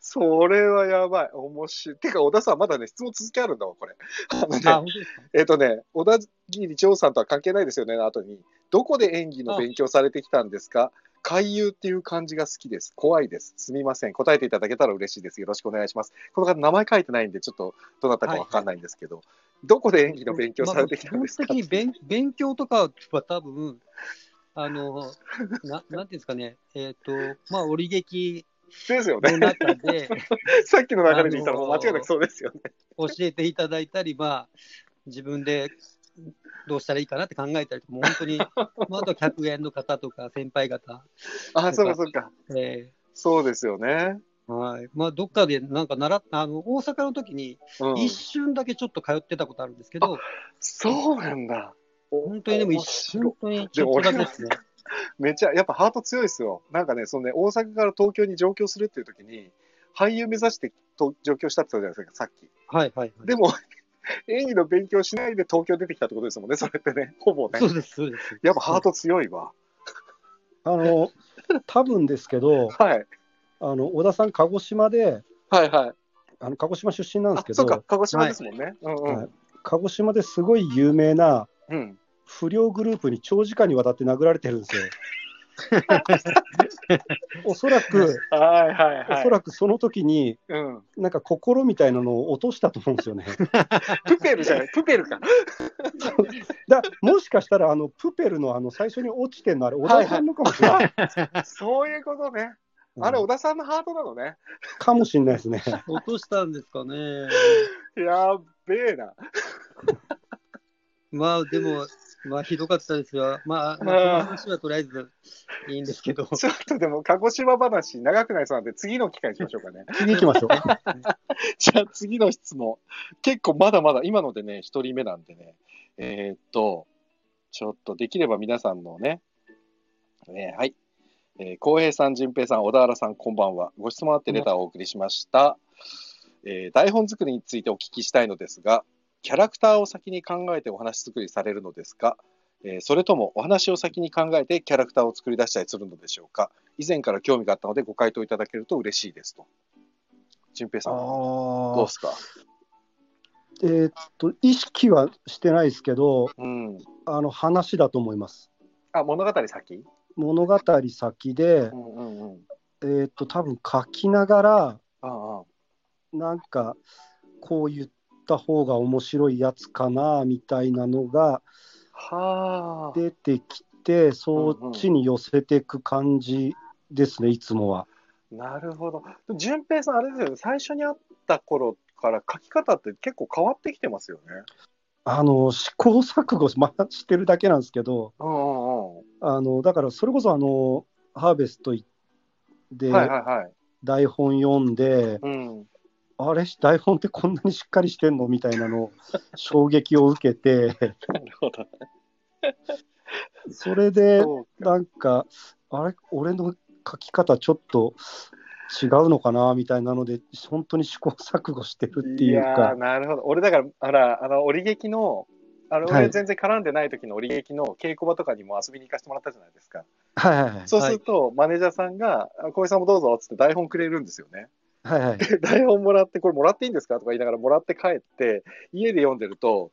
それはやばい。面白い。てか、小田さん、まだね、質問続きあるんだわ、これ。あのあ、ね、えっ、とね、小田切長さんとは関係ないですよね、の後に。どこで演技の勉強されてきたんですか？回遊っていう漢字が好きです。怖いです。すみません。答えていただけたら嬉しいです。よろしくお願いします。この方、名前書いてないんで、ちょっとどなたかわかんないんですけど、どこで演技の勉強されてきたんですか、まあ基本的に勉勉強とかは多分、あの、ななんていうんですかね、えっ、と、まあ、折劇ですよのね。中で さっきの流れで言ったら間違いなくそうですよね。教えていただいたり、まあ、自分でどうしたらいいかなって考えたりとか、もう本当に、まあ、あとは客演の方とか先輩方、あ、そうかそうか。えそうですよね。ーはいまあ、どっかでなんか習っあの大阪の時にうん、一瞬だけちょっと通ってたことあるんですけど、そうなんだ。本当にでも面一瞬、本当にちょっとだけですね。めっちゃ、やっぱハート強いですよ。なんかね、そのね、大阪から東京に上京するっていう時に、俳優目指してと上京したって言ったじゃないですか、さっき。はいはい、はい。でも、演技の勉強しないで東京出てきたってことですもんね、それってね、ほぼねそ。うです、そうです。やっぱハート強いわ。あの、多分ですけど、はい。あの小田さん、鹿児島で、はいはい。あの鹿児島出身なんですけ、どあそうか、、鹿児島ですもんね。うん鹿児島ですごい有名なうん。不良グループに長時間にわたって殴られてるんですよ。おそらく、はいはいはい。おそらくその時に、うん。なんか心みたいなのを落としたと思うんですよね。プペルじゃない、プペルか。だもしかしたら、あのプペルのあの最初に落ちてるのあれ、小田さんのかもしれない。そういうことね。あれ、小田さんのハートなのね。かもしれないですね。落としたんですかね。やっべえな。まあでも、まあひどかったですよ。まあ、まあ、この話はとりあえずいいんですけど。ちょっとでも、鹿児島話長くなりそうなんで、次の機会にしましょうかね。次行きましょう。じゃあ次の質問。結構まだまだ、今のでね、一人目なんでね。えーっと、ちょっとできれば皆さんのね、えーはい。えー、浩平さん、淳平さん、小田原さん、こんばんは。ご質問あってレターをお送りしました。えー台本作りについてお聞きしたいのですが、キャラクターを先に考えてお話作りされるのですか、えーそれともお話を先に考えてキャラクターを作り出したりするのでしょうか？以前から興味があったのでご回答いただけると嬉しいですと。淳平さん、どうあですか？えーっと、意識はしてないですけど、うん。あの話だと思います。あ、物語先？物語先でう、んうんうん。えーっと、多分書きながら、ああなんか、こう言った方が面白いやつかな、みたいなのがはあ。出てきて、そっちに寄せていく感じですね、いつもは。なるほど。淳平さん、あれですよね、最初に会った頃から書き方って結構変わってきてますよね。あの試行錯誤まだしてるだけなんですけど、うんうんうん。あのだからそれこそあのハーベスト行って、はいはいはい。台本読んで、うん。あれ、台本ってこんなにしっかりしてんのみたいなの 衝撃を受けて、なるほど。それで。なんか、あれ、俺の書き方ちょっと違うのかなみたいなので、本当に試行錯誤してるっていういやーか、なるほど。俺だから、あら、あの、折劇の、あの、はい俺全然絡んでない時の折劇の稽古場とかにも遊びに行かせてもらったじゃないですか。はいはいはい。そうすると、マネージャーさんが、あ小井さんもどうぞっつって台本くれるんですよね。はいはい、台本もらって、これもらっていいんですか？とか言いながらもらって帰って、家で読んでると、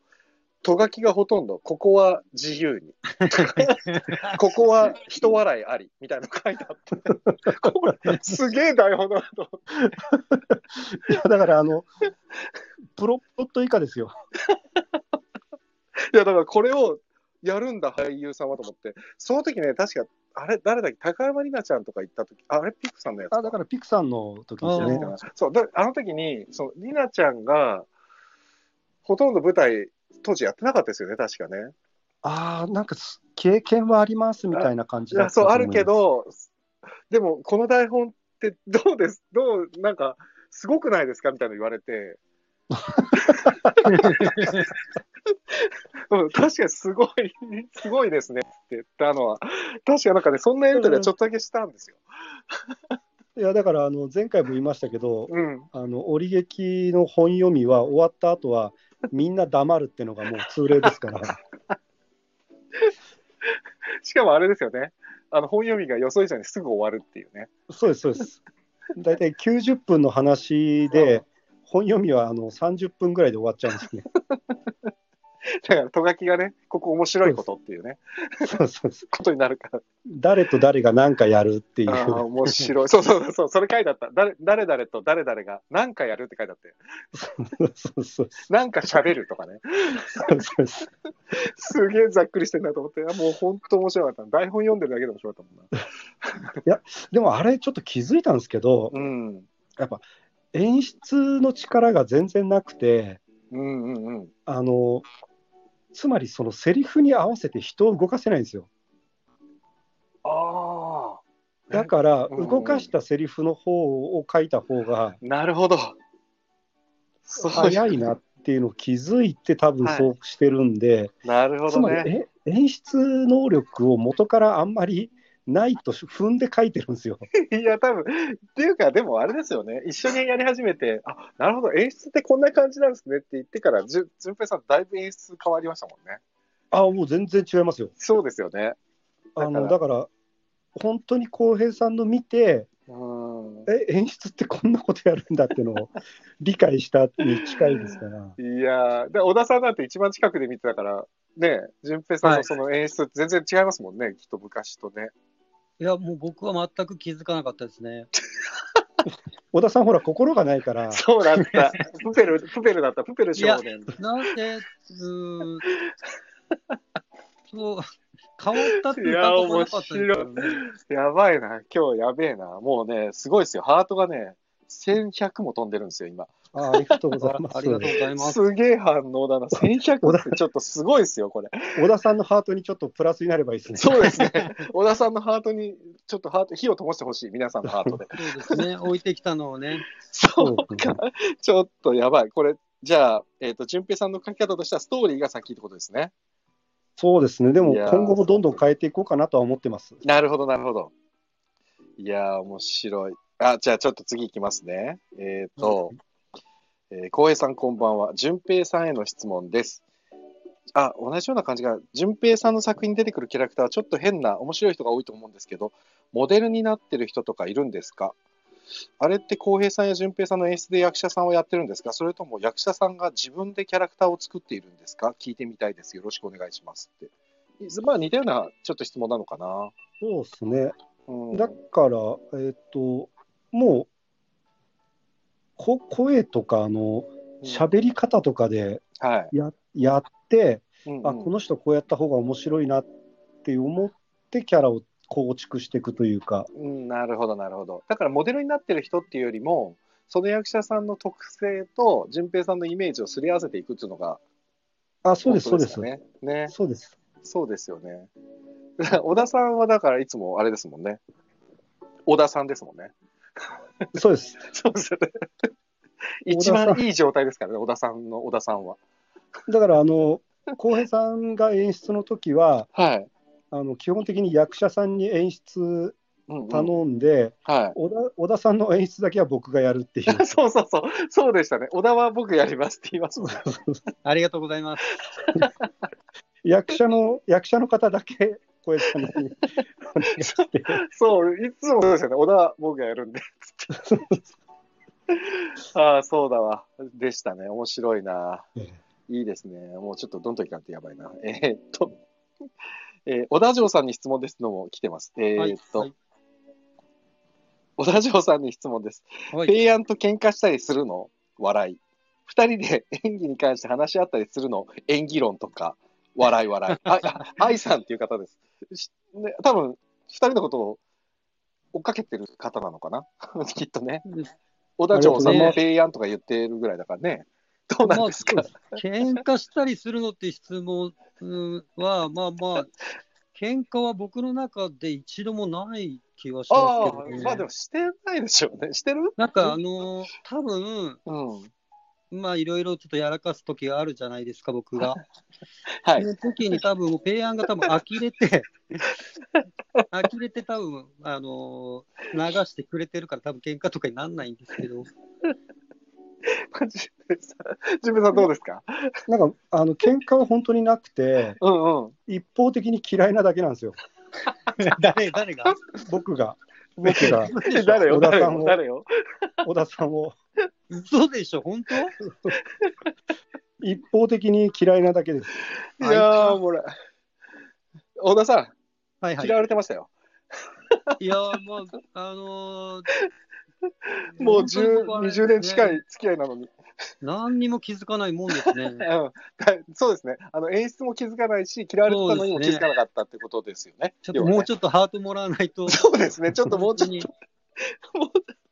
とがきがほとんど、ここは自由に。ここは人笑いあり、みたいなの書いてあって。これ、すげえ台本だなと。いやだからあの、プロット以下ですよ。いや、だからこれをやるんだ、俳優さんはと思って。その時ね、確か、あれ、誰だっけ、高山里奈ちゃんとか行った時、ああれ、ピクさんのやつか。あだからピクさんの時ですよね。そう、だあの時に、その、里奈ちゃんが、ほとんど舞台、当時やってなかったですよね、確かね。ああ、なんかす経験はありますみたいな感じだったそう、あるけど、でも、この台本ってどうです？どう、なんか、すごくないですか？みたいなの言われて、うん、確かにすごい、すごいですねって言ったのは、確かなんかね、そんなやりとりはちょっとだけしたんですよ。いやだからあの前回も言いましたけど、うん。あの折劇の本読みは終わった後はみんな黙るっていうのがもう通例ですから。しかもあれですよね。あの、本読みが予想以上にすぐ終わるっていうね。そうです、そうです。大体90分の話で、本読みはあの30分ぐらいで終わっちゃうんですね。だから、とがきがね、ここ面白いことっていうね、そうそうそうことになるから。誰と誰が何かやるっていう。ああ、面白い。そうそうそう、それ書いてあった。誰、誰々と誰々が何かやるって書いてあって、そうそうなんか喋るとかね。そうそうそうすげえざっくりしてんなと思って、あもう本当面白かった。台本読んでるだけで面白かったもんでもあれちょっと気づいたんですけど、な。うん。演出の力が全然なくて、うんうんうん。あの、つまりそのセリフに合わせて人を動かせないんですよ。ああ。だから、動かしたセリフの方を書いた方がなるほど。早いなっていうのを気づいて、多分そうしてるんで、なるほどつまりね。え演出能力を元からあんまりないと踏んで書いてるんですよ。いや、多分っていうか、でもあれですよね。一緒にやり始めて、あ、なるほど、演出ってこんな感じなんですねって言ってから、じゅ順平さん、だいぶ演出変わりましたもんね。あもう全然違いますよ。そうですよね。あのだから、本当に浩平さんの見て、うん。え、演出ってこんなことやるんだっていうのを 理解したに近いですから。いやー、で小田さんなんて一番近くで見てたから、ね、順平さんのその演出、全然違いますもんね、きっと昔とね。いや、もう僕は全く気づかなかったですね。小田さん、ほら、心がないから、そうだった。プペル、プペルだった、プペル少年。なんで、うーん、そう、変わったって歌とかなかったですよね。やばいな、今日やべえな。もうね、すごいですよ。ハートがね、1100も飛んでるんですよ、今。あありがとうございます。ありがとうございます。すげえ反応だな。1100ってちょっとすごいですよ、これ。小田さんのハートにちょっとプラスになればいいですね。そうですね。小田さんのハートに、ちょっとハート、火を灯してほしい。皆さんのハートで。そうですね、置いてきたのをね。そうか。ちょっとやばい。これ、じゃあ、えっ、と、淳平さんの書き方としては、ストーリーが先ってことですね。そうですね。でも今後もどんどん変えていこうかなとは思ってます。なるほど、なるほど。いやー、面白い。あ、じゃあちょっと次いきますね。えっ、と、えー、浩平さんこんばんは。淳平さんへの質問です。あ、同じような感じが、淳平さんの作品に出てくるキャラクターはちょっと変な、面白い人が多いと思うんですけど、モデルになってる人とかいるんですか？あれって浩平さんや淳平さんの演出で役者さんをやってるんですか？それとも役者さんが自分でキャラクターを作っているんですか？聞いてみたいです。よろしくお願いしますって。まあ似たようなちょっと質問なのかな。そうですね。うん、だから、えっ、と、もう、こ声とか、あの、喋り方とかではい。ややって、うんうんあ、この人こうやった方が面白いなって思ってキャラを構築していくというか、うん、なるほど、なるほど。だからモデルになってる人っていうよりも、その役者さんの特性と淳平さんのイメージをすり合わせていくっていうのが、あ、そうです、そうです。ね。そうです。そうですよね。小田さんはだからいつもあれですもんね。小田さんですもんね。そうです。そうですよね。一番いい状態ですからね、小田さんの小田さんは。だから、あの、浩平さんが演出の時は、はい。あの基本的に役者さんに演出うんうん頼んで、はい。小田小田さんの演出だけは僕がやるっていう。そうそうそう。そうでしたね。小田は僕やりますって言いますもんね。ありがとうございます。役者の役者の方だけ小平さんにお願いして。そう、いつもそうですよね。小田は僕がやるんで。ああ、そうだわ。でしたね。面白いな。いいですね。もうちょっとどんどんいかんとやばいな。えーっと、えー小田城さんに質問ですのも来てます。えーっと、はい小田城さんに質問です。はいペイアンと喧嘩したりするの？笑い。二人で演技に関して話し合ったりするの？演技論とか、笑い笑い。あ、あ愛さんっていう方です。しね、多分、二人のことを追っかけてる方なのかな？きっとね。小田城さんもありがとか言ってるぐらいだからね。どうなんですか、まあ喧嘩したりするのって質問うんは、まあまあ、喧嘩は僕の中で一度もない気がしああますけど、ね。まあでもしてないでしょうね。してる？なんかあのー多分うん。まあいろいろちょっとやらかす時があるじゃないですか、僕が。はい。その時に多分、もうペイアンが多分呆れて、呆れて多分、あのー流してくれてるから多分喧嘩とかにならないんですけど、ジムさん、ジムさんどうですか？なんか、あの喧嘩は本当になくて、うんうん。一方的に嫌いなだけなんですよ、誰、誰が？僕が。僕が誰よ、誰よ、小田さんを誰よ？小田さんを嘘でしょ、本当？一方的に嫌いなだけです。いやー、もう俺、小田さん、はいはい。嫌われてましたよ。いやー、まあ、あのー もう本当に10僕はね20年近い付き合いなのに。何にも気づかないもんですね うん。だそうですね。あの、演出も気づかないし、嫌われてたのにも気づかなかったってことですよね。ちょっともうちょっとハートもらわないと。と。そうですね。ちょっともうちょっ本と。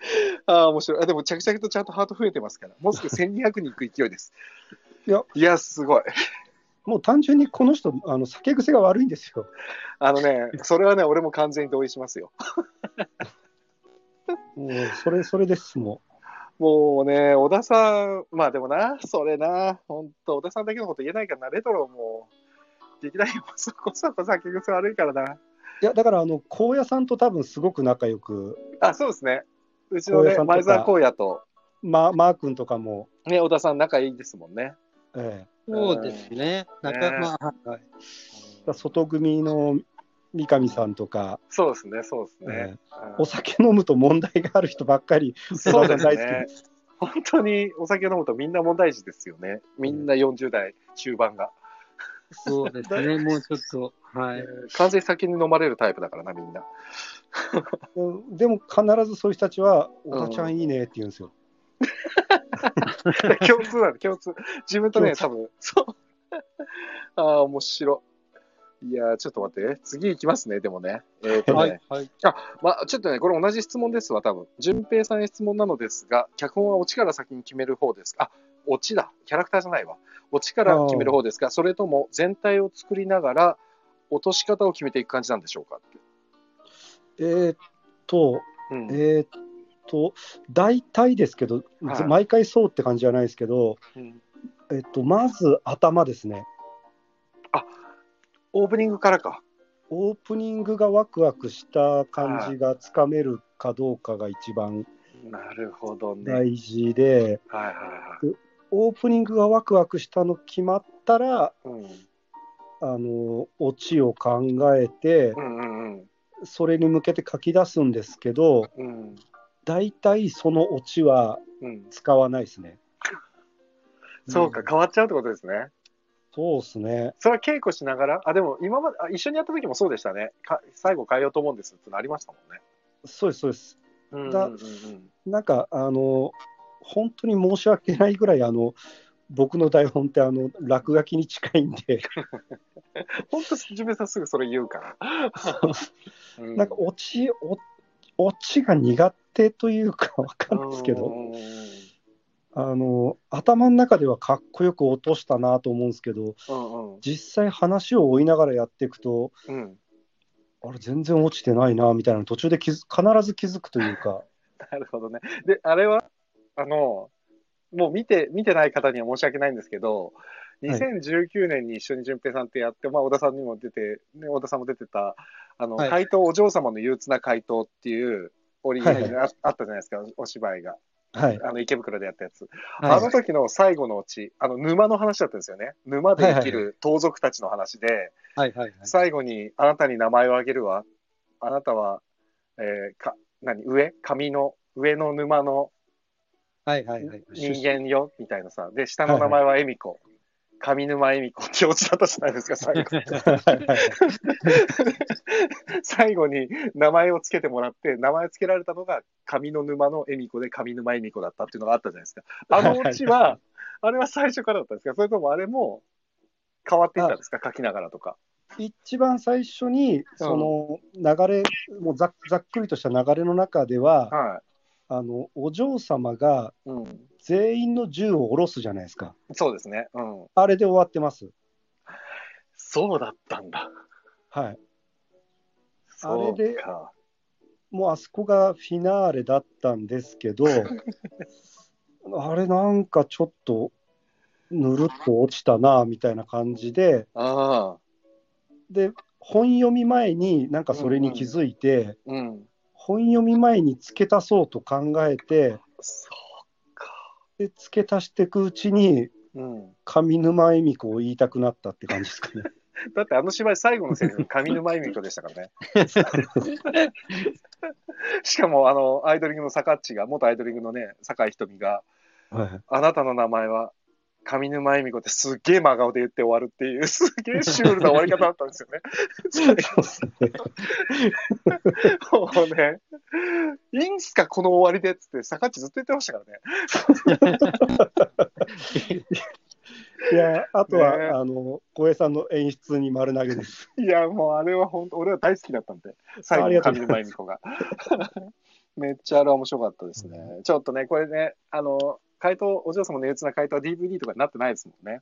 ああ、面白い。あでも、着々とちゃんとハート増えてますから。もうすぐ1200人いく勢いです。いや、いや、すごい。もう単純にこの人、あの酒癖が悪いんですよ。あのね、それはね、俺も完全に同意しますよ。もうそれ、それです、ももうね、小田さん、まあでもな、それな、本当小田さんだけのこと言えないからな、レトロも、劇団員もそこそこ酒癖悪いからな。う。いや、だから、あの、高野さんと多分すごく仲良く、あ、そうですね。うちのね、前澤荒野と、ま、マー君とかも、ね、小田さん仲いいですもんね。えそうですね。仲間、はいはい。え外組の三上さんとか、そうですね、そうですえね。えお酒飲むと問題がある人ばっかり、そうですね。本当にお酒飲むとみんな問題児ですよね。みんな40代中盤が。そうですね。もうちょっと、はい。完全に酒に飲まれるタイプだからな、みんな。う んでも必ずそういう人たちは、小田ちゃんいいねって言うんですよ。共通なんだ、共通。自分とね、多共分、そう。ああ、面白い。いやー、ちょっと待って。次行きますね、でもね。えっ、とね、はい。はい。まあ、ちょっとね、これ同じ質問ですわ、多分。順平さんへ質問なのですが、脚本はオチから先に決める方ですか？あ、オチだ。キャラクターじゃないわ。オチから決める方ですか？それとも全体を作りながら、落とし方を決めていく感じなんでしょうか？えーっと、うん。えーっと、大体ですけど、はい毎回そうって感じじゃないですけど、うんえっと、まず頭ですね。オープニングからか。オープニングがワクワクした感じがつかめるかどうかが一番なるほどね。大事で、はいはいはい。オープニングがワクワクしたの決まったら、うんあの、オチを考えてう、んうんうん。それに向けて書き出すんですけど、うん大体そのオチはうん、使わないですね。そうか、変わっちゃうってことですね。そうですね。それは稽古しながら、あ、でも今まで、あ一緒にやった時もそうでしたね。か最後変えようと思うんですってのありましたもんね。そうです、そうです。だうんうんうんうんなんか、あの、本当に申し訳ないぐらい、あの、僕の台本ってあの落書きに近いんで、本当、自分さんすぐそれ言うから。う。なんかオチ、おオチが苦手というか わかんないですけど、あの、頭の中ではかっこよく落としたなと思うんですけど、うんうん。実際話を追いながらやっていくと、うん。あれ全然落ちてないなみたいなの途中で気づ必ず気づくというか、なるほどね。で、あれは、あの、もう見て、見てない方には申し訳ないんですけど、はい2019年に一緒に淳平さんってやって、まあ、小田さんにも出て、ね、小田さんも出てた、あの、はい怪盗お嬢様の憂鬱な怪盗っていう、オリジナルはいがああったじゃないですか、お芝居が。はい、あの、池袋でやったやつ。はいあの時の最後のうち、あの、沼の話だったんですよね。沼で生きる盗賊たちの話で、はいはいはい。最後に、あなたに名前をあげるわ。あなたは、えーか、何？上？紙の、上の沼の、はいはいはい。人間よ、みたいなさ。で、下の名前は恵美子。上沼恵美子ってオチだったじゃないですか、最後。最後に名前をつけてもらって、名前つけられたのが上の沼の恵美子で上沼恵美子だったっていうのがあったじゃないですか。あのオチは、あれは最初からだったんですか？それともあれも変わっていったんですか？書きながらとか。一番最初に、その流れ、もうざっざっくりとした流れの中では、はあのお嬢様がい。うん。全員の銃を下ろすじゃないですか。そうですね。うん。あれで終わってます。そうだったんだ。はい。あれでか。もうあそこがフィナーレだったんですけど、あれなんかちょっとぬるっと落ちたなみたいな感じで、ああ。で、本読み前になんかそれに気づいて、うん。本読み前に付け足そうと考えて、そうか。で付け足していくうちに、うん。上沼恵美子を言いたくなったって感じですかね。だってあの芝居最後のセリフ、上沼恵美子でしたからね。しかも、あの、アイドリングの坂っちが、元アイドリングのね、坂井瞳が、はい、あなたの名前は上沼恵美子ってすっげえ真顔で言って終わるっていう、すっげえシュールな終わり方だったんですよね。もうね、いいんすか、この終わりでっつって、坂っちずっと言ってましたからね。いや、あとは、ねあの、小江さんの演出に丸投げです。いや、もうあれは本当、俺は大好きだったんで、最後の上沼恵美子が。めっちゃあれは面白かったですね。ちょっとね、これね、あの、回答、お嬢様の憂鬱な回答は DVD とかになってないですもんね。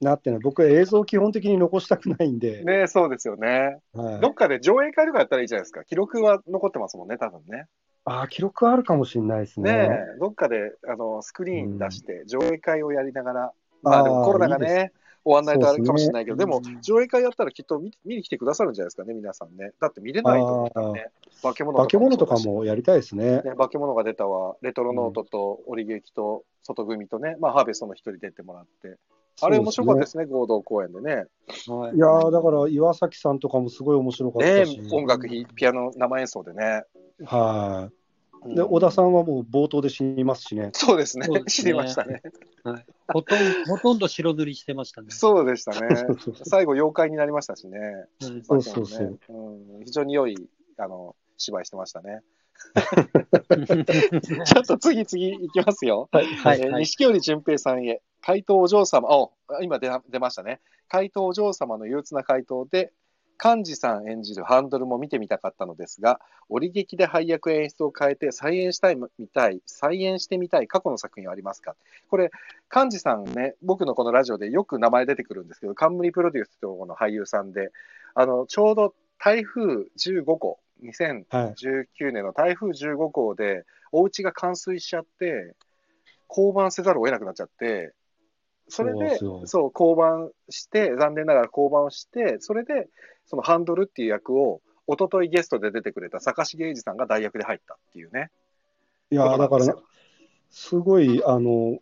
なってね、僕、映像基本的に残したくないんで、ねそうですよね。はいどっかで上映会とかやったらいいじゃないですか。記録は残ってますもんね、多分ね。あー記録あるかもしれないですね。ねえ、どっかであのスクリーン出して、上映会をやりながら、まあでもコロナがね、終わんないとあるかもしれないけど、でもそうですね上映会やったらきっと見見に来てくださるんじゃないですかね、皆さんね。だって見れないと思ったらね。化け物化け物とかもやりたいですね。ね、化け物が出たわ、レトロノートと折劇と外組とね、まあハーベストの一人出てもらって。あれ面白かったですね、合同公演でね。はいいやーだから岩崎さんとかもすごい面白かっねたし、音楽ピアノ生演奏でね。はい、うんで、小田さんはもう冒頭で死にますしね。そうですねそうで、すね知りましたね。ほとんど、ほとんど白塗りしてましたね。そうでしたね。最後、妖怪になりましたしね。うんそうそうそうねうん、非常に良いあの芝居してましたね。ちょっと次々いきますよ。はい、はいえー錦織淳平さんへ、怪盗お嬢様、あ、今出出ましたね。怪盗お嬢様の憂鬱な回答で、幹事さん演じるハンドルも見てみたかったのですが、折劇で配役演出を変えて再演したいみたい、再演してみたい過去の作品はありますか？これ、幹事さんね、僕のこのラジオでよく名前出てくるんですけど、冠プロデュースというこの俳優さんで、あの、ちょうど台風15号、2019、年の台風15号で、お家が冠水しちゃって、降板せざるを得なくなっちゃって、それで、そう降板して、残念ながら降板をして、それで、そのハンドルっていう役を、一昨日ゲストで出てくれた坂重英二さんが代役で入ったっていうね。いやーだからすごい、あの、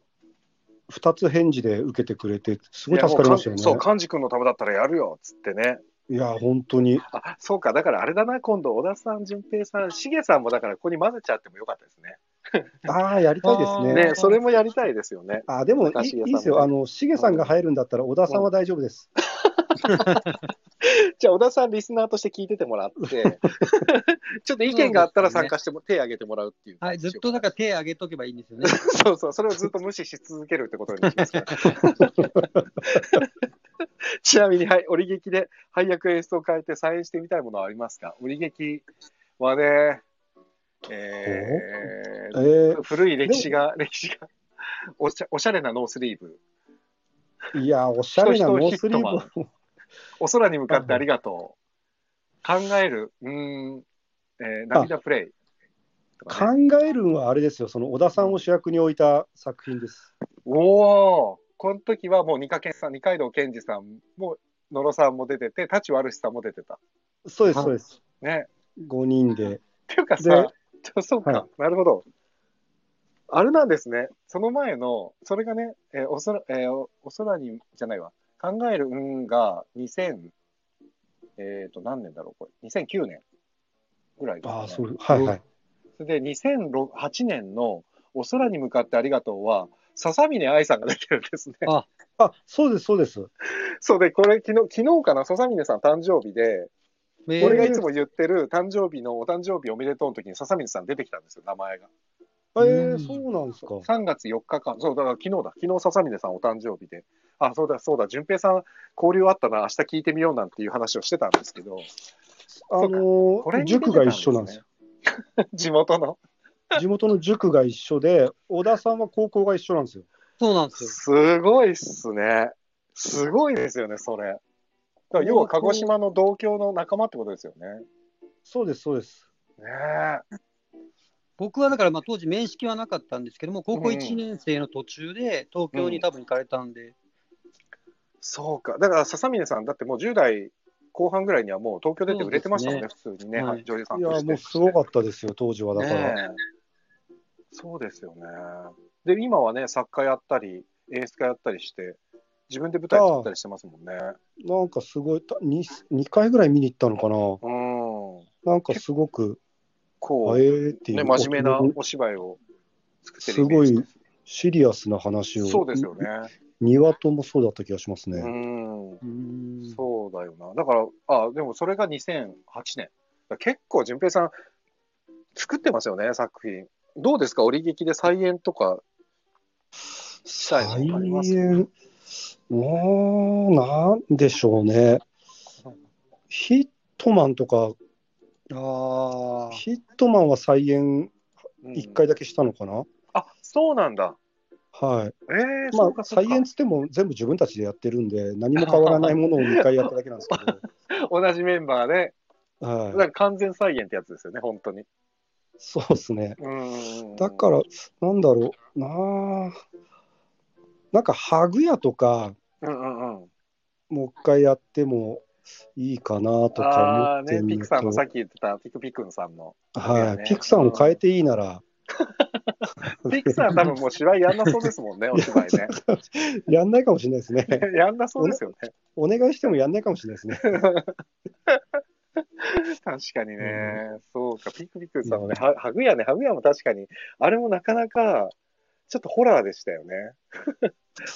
二つ返事で受けてくれて、すごい助かりましたよね。そう、幹事君のためだったらやるよ、つってね。いやー本当に。あ、そうか、だからあれだな、今度、小田さん、淳平さん、重さんもだからここに混ぜちゃってもよかったですね。ああ、やりたいですね。ね、それもやりたいですよね。あーでもいいですよ。あの、しげさんが入るんだったら、小田さんは大丈夫です。じゃあ、小田さん、リスナーとして聞いててもらって、ちょっと意見があったら参加しても、手挙げてもらうっていう。はい、ずっとだから手挙げとけばいいんですよね。そうそう、それをずっと無視し続けるってことにしますから。ちなみに、はい、折劇で配役演出を変えて再演してみたいものはありますか？折劇はね、ええーー古い歴史が、歴史がおしゃ、おしゃれなノースリーブ、いやー、おしゃれなノースリー人ブを。お空に向かってありがとう、考える、うーん、えー涙プレイね、考えるんはあれですよ、その小田さんを主役に置いた作品です。おお、この時はもう二階さん、二階堂健二さんも、野呂さんも出てて、舘悪さんも出てた。そうです、そうです。ね。5人で。っていうかでさ、そうか、はなるほど。あれなんですね。その前の、それがね、えーおそら、えーおお空に、じゃないわ。考える運が2000、えっ、と、何年だろう、これ。2009年ぐらいです、ね。ああ、そう、はいはい。それで、2008年のお空に向かってありがとうは、笹峰愛さんが出てるんですね。ああ、そうです、そうです。そうで、これ昨日、昨日かな、笹峰さん誕生日で、えー俺がいつも言ってる誕生日のお誕生日おめでとうの時に笹峰さん出てきたんですよ、名前が。えー、うんそうなんですか？3月4日間、そう、だから昨日だ、昨日笹峰さんお誕生日で、あ、そうだ、そうだ、淳平さん交流あったな、明日聞いてみようなんていう話をしてたんですけど、あのー、これに出て塾が一緒なんですよ。地元の。地元の塾が一緒で、小田さんは高校が一緒なんですよ。そうなんですよ。すごいっすね。すごいですよね、それ。だから要は鹿児島の同郷の仲間ってことですよね。そうです、そうです。ねえ。僕はだから、まあ、当時面識はなかったんですけども、高校うん1年生の途中で東京に多分行かれたんで、そうか。だから笹峰さん、だってもう10代後半ぐらいにはもう東京出て売れてましたもんね、普通にね、はいはい女優さんいや。もうすごかったですよ、当時は。だから。ねえそうですよね。で、今はね、作家やったり、演出家やったりして、自分で舞台作ったりしてますもんね。なんかすごい、た 2, 2回ぐらい見に行ったのかな。うん。なんかすごく、こう、あえーっていう、ね、真面目なお芝居を作ってるすごいシリアスな話を。そうですよね。庭ともそうだった気がしますね。うん。うんそうだよな。だから、あ、でもそれが2008年。結構、淳平さん、作ってますよね、作品。どうですか、折劇で再演とかしたいのあります？再演、もう、なんでしょうね。ヒットマンとか、ああ、ヒットマンは再演うん1回だけしたのかな、あ、そうなんだ。はい。ええまあ、再演つっても全部自分たちでやってるんで、何も変わらないものを2回やっただけなんですけ 同じメンバーで、ど、はいだか。ら完全再現ってやつですよね、本当に。そうですね。うんだから、なんだろうなあなんか、ハグ屋とか、うんうんうん。もう一回やってもいいかなとか思ってみるピクさんのさっと、き言ってたピクピクンさんの。はい、ねピクさんを変えていいなら、ピクさん多分もう芝居やんなそうですもんね、お芝居ね。やんないかもしれないですね。やんなそうですよね。お願いしてもやんないかもしれないですね。確かにね、そうか、ピクピクさんのね、はハグヤね、ハグヤも確かに、あれもなかなか、ちょっとホラーでしたよね。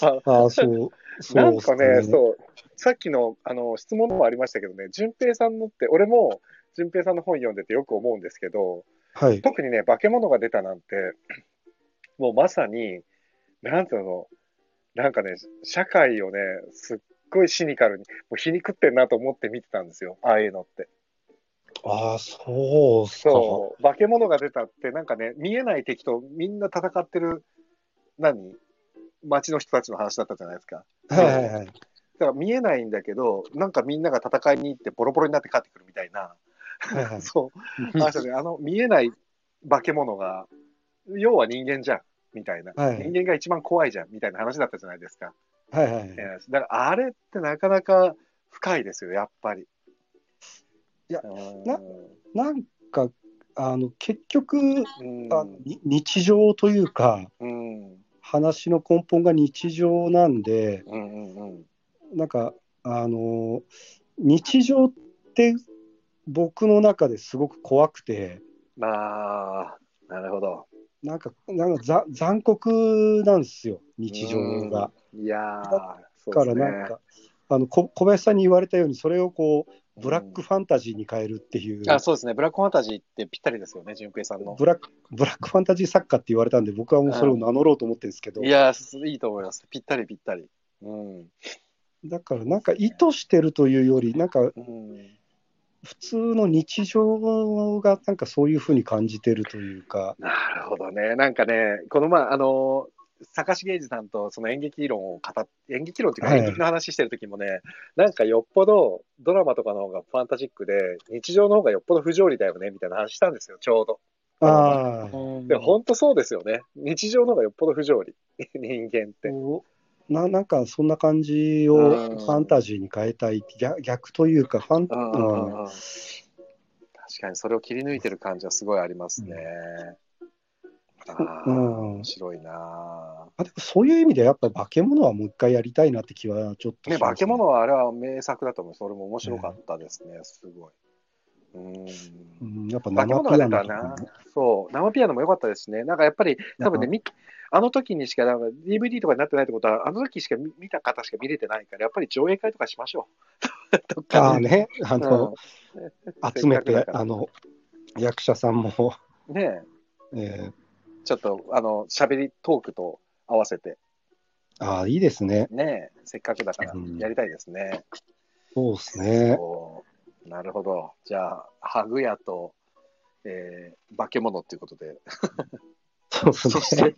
あ あ、そう、そうなんかね、うそう、さっきのあの質問もありましたけどね、淳平さんのって、俺も淳平さんの本読んでてよく思うんですけど、はい。特にね、化け物が出たなんて、もうまさに、なんていうの、なんかね、社会をね、すっごいシニカルに、もう皮肉ってんなと思って見てたんですよ、ああいうのって。ああ、そう。そう、化け物が出たって、なんかね、見えない敵とみんな戦ってる、何？街の人たちの話だったじゃないですか。はいはいはい。だから見えないんだけど、なんかみんなが戦いに行ってボロボロになって帰ってくるみたいな、はいはい。そう、話で、あの見えない化け物が、要は人間じゃん、みたいな、はい人間が一番怖いじゃん、みたいな話だったじゃないですか。はいはいだからあれってなかなか深いですよ、やっぱり。いやうん。ななんか、あの、結局、うん。日常というか、うん話の根本が日常なんで、うんうんうんなんか、あの、日常って僕の中ですごく怖くて、まあ、なるほど。なんか、なんかざ残酷なんですよ、日常が。うん。いやー、だか。らなんか、あのこ小林さんに言われたように、それをこう、ブラックファンタジーに変えるっていう、あそうですね、ブラックファンタジーってぴったりですよね、淳平さんの。ブラックブラックファンタジー作家って言われたんで、僕はもうそれを名乗ろうと思ってるんですけど、いやー、いいと思います。ぴったりぴったり。うん。だからなんか意図してるというより、なんかうん、普通の日常がなんかそういうふうに感じてるというか、なるほどね。なんかね、このまあ、あの坂重英二さんとその演劇論を語っ演劇論っていうかはい演劇の話してる時もね、なんかよっぽどドラマとかの方がファンタジックで、日常の方がよっぽど不条理だよね、みたいな話したんですよ、ちょうど。ああ、でも本当そうですよね。日常の方がよっぽど不条理。人間って。ななんかそんな感じをうんファンタジーに変えたい、逆逆というか、ファン、うんうんうんうんうん確かにそれを切り抜いてる感じはすごいありますね。うん。面白いなあでもそういう意味でやっぱ化け物はもう一回やりたいなって気はちょっとね、します化け物はあれは名作だと思う。それも面白かったですね、すごい。うん。うん、やっぱ生ピアノな。そう、生ピアノも良かったですね。なんかやっぱり、多分ね、みあの時にしか、なんか DVD とかになってないってことは、あの時しか見見た方しか見れてないから、やっぱり上映会とかしましょう。ど っあかね、あの、うん。集めてあの、役者さんも、ね。えーえちょっと、あの、喋りトークと合わせて、ああ、いいですね。ねえせっかくだからうんやりたいですね。そうですね。なるほど。じゃあ、ハグヤと、えー化け物っていうことで、そうそですしね。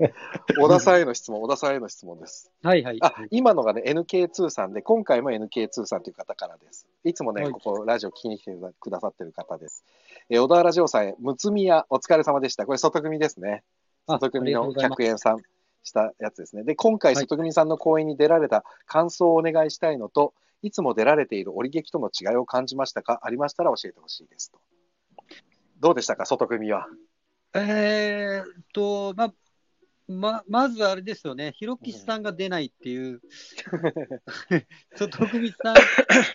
小田さんへの質問、小田さんへの質問です。はいはい。あ、今のがね、NK2 さんで、今回も NK2 さんという方からです。いつもね、はいここ、ラジオ聞きに来てくださってる方です。えー小田原城さんへ、むつみやお疲れ様でした。これ、外組ですね。あ外組のありがとうございます。客演さんしたやつですね。で、今回、はい。外組さんの講演に出られた感想をお願いしたいのと、いつも出られている折劇との違いを感じましたか？ありましたら教えてほしいですと。どうでしたか、外組は。えーっと、ま、ま、まずあれですよね、ひろきさんが出ないっていう、外組さん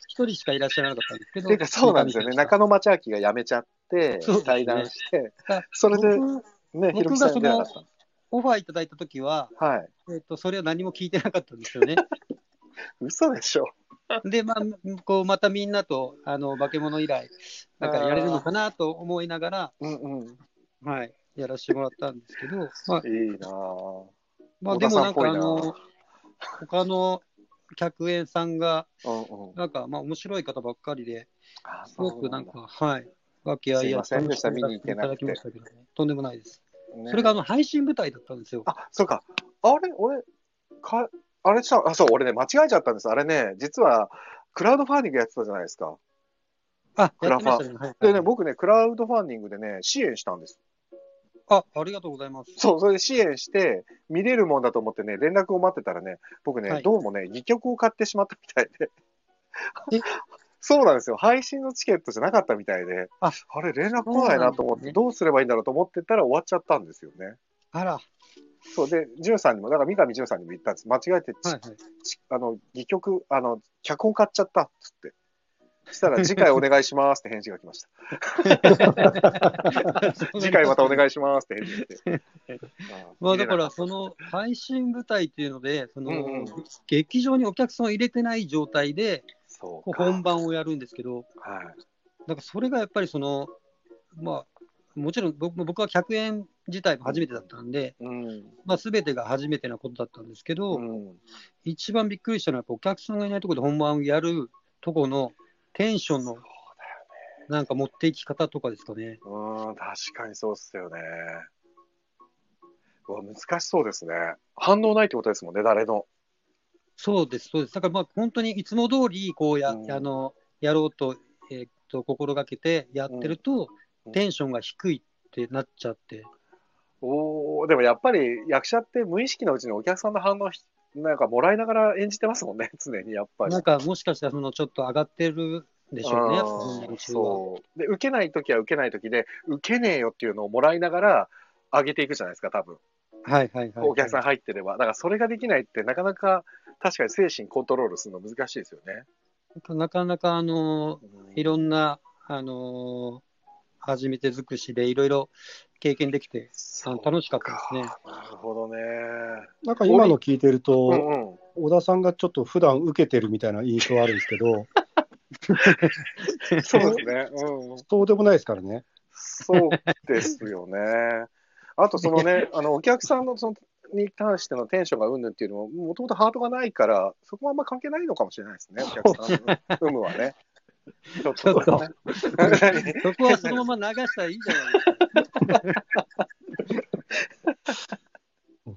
一人しかいらっしゃらなかったんですけど、そうなんですよね。中野町明が辞めちゃってね、対談して、あそれで、僕ね、僕がその。オファーいただいたときは、はい。えーっと、それは何も聞いてなかったんですよね。嘘でしょ。で、まあ、こう、またみんなと、あの、化け物以来、なんかやれるのかなと思いながら、うんうん。はい、やらせてもらったんですけど、まあ、いいなぁ。まあ、小でもなんか、あの、他の客演さんが、うんうん。なんか、まあ、面白い方ばっかりで、あすごくなんか、はい、和気あいあいすいませんでした見に行けなくてとんでもないです。ねそれがあの配信舞台だったんですよ。あ、そうか。あれ俺、か、あれさ、あ、そう、俺ね、間違えちゃったんです。あれね、実は、クラウドファンディングやってたじゃないですか。あ、クラファやってましたね。はいでね、僕ね、クラウドファンディングでね、支援したんです。あ、ありがとうございます。そう、それで支援して、見れるもんだと思ってね、連絡を待ってたらね、僕ね、はいどうもね、2曲を買ってしまったみたいでえ。そうなんですよ。配信のチケットじゃなかったみたいで、ああれ、連絡来ないなと思って、どうすればいいんだろうと思ってたら終わっちゃったんですよね。あら、はそうで、ジュンさんにも、だから三上ジュンさんにも言ったんです。間違えてち、いはい。ちあの、戯曲、あの、脚本買っちゃったっつって。そしたら、次回お願いしますって返事が来ました。次回またお願いしますって返事が来て。まあだから、そその配信舞台っていうので、その、うんうん劇場にお客さんを入れてない状態で。本番をやるんですけど、はい。なんかそれがやっぱりその、まあ、もちろん僕僕は客演自体も初めてだったんで、うん。まあ、全てが初めてなことだったんですけど、うん。一番びっくりしたのは、お客さんがいないところで本番をやるとこのテンションのなんか持っていき方とかですかね。うん、確かにそうっすよね。うわ、難しそうですね。反応ないってことですもんね、誰の。そうです、そうです。だからまあ本当にいつも通りこうや,、うんあのやろうと,、えーっと心がけてやってると、うんテンションが低いってなっちゃって、おーでもやっぱり役者って無意識のうちにお客さんの反応ひ、なんかもらいながら演じてますもんね、常にやっぱり。なんかもしかしたらそのちょっと上がってるでしょうね、あー本番中は。そう。で、受けないときは受けないときで、受けねえよっていうのをもらいながら上げていくじゃないですか、多分。はいはいはい、お客さん入ってれば。だからそれができないって、なかなか確かに精神コントロールするの難しいですよね。なかなかあのうんいろんな、あのー初めて尽くしでいろいろ経験できて、楽しかったですね。なるほどね。なんか今の聞いてるうと、んうん。小田さんがちょっと普段受けてるみたいな印象あるんですけど、そうですね。うん。そうでもないですからね。そうですよね。あと、そのね、あの、お客さんのそのに関してのテンションがうんぬんっていうのも、もともとハートがないから、そこはあんま関係ないのかもしれないですね、お客さんの有無はね。ちょっちょっとね。そこはそのまま流したらいいんじゃないですか。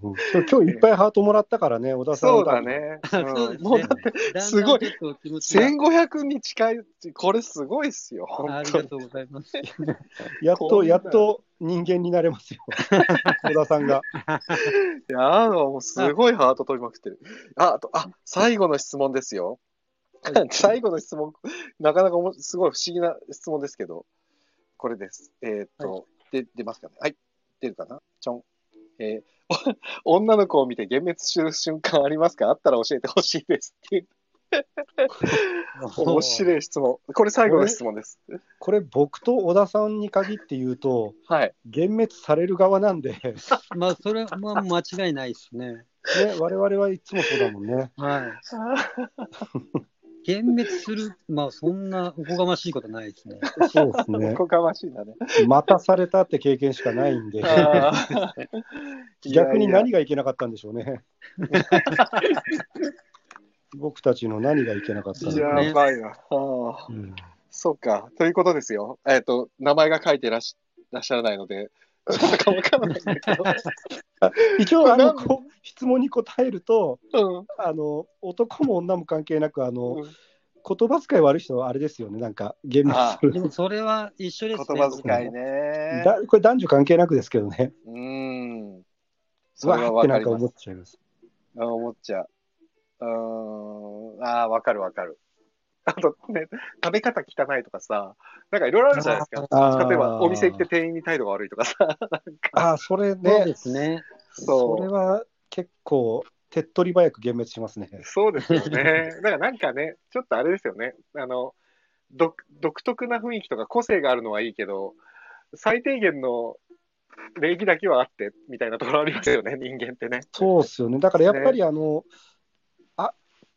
うん今日いっぱいハートもらったからね、小田さんそうだ。ね。もうだって、すごいちょっと気持ちが1500に近い、これすごいっすよ。あ本当に。りがとうございます。やっと、やっと人間になれますよ。小田さんが。いやーもうすごいハート飛びまくってる。あ、あと、あ、最後の質問ですよ。最後の質問、なかなかおもすごい不思議な質問ですけど、これです。えーっと、で、出ますかね。はい。出るかなちょん。えーお 女の子を見て幻滅する瞬間ありますか？あったら教えてほしいですっていう。面白い質問。これ最後の質問です。これ、僕と小田さんに限って言うと、はい。幻滅される側なんで、ね、まあ、それはまあ間違いないですね。我々はいつもそうだもんね。はい。幻滅する、まあ、そんなおこがましいことないですね。そうですねお。こがましいんだね。待たされたって経験しかないんで、逆に何がいけなかったんでしょうね。僕たちの何がいけなかったいやのか。ねやばいそうか。ということですよ。えっ、と、名前が書いてらっしらっしゃらないので、ちょっとわからないんだけど。一応あのこう質問に答えるとうんあの、男も女も関係なくあの、うん言葉遣い悪い人はあれですよね、なんか、厳密あでもそれは一緒ですね。言葉遣いね。だこれ男女関係なくですけどね、うーん。うそれはわーっわかりますてなんか思っ。ちゃいます。あ思っちゃう。うーん。ああ、わかるわかる。あとね、食べ方汚いとかさ、なんかいろいろあるじゃないですか。例えば、お店行って店員に態度が悪いとかさ、なんか、ああ、それそうねで、すね。そそれは結構、手っ取り早く幻滅しますね。そうですよね。だからなんかね、ちょっとあれですよね。あの、独独特な雰囲気とか個性があるのはいいけど、最低限の礼儀だけはあって、みたいなところありますよね、人間ってね。そうっすよね。だからやっぱりあの、あ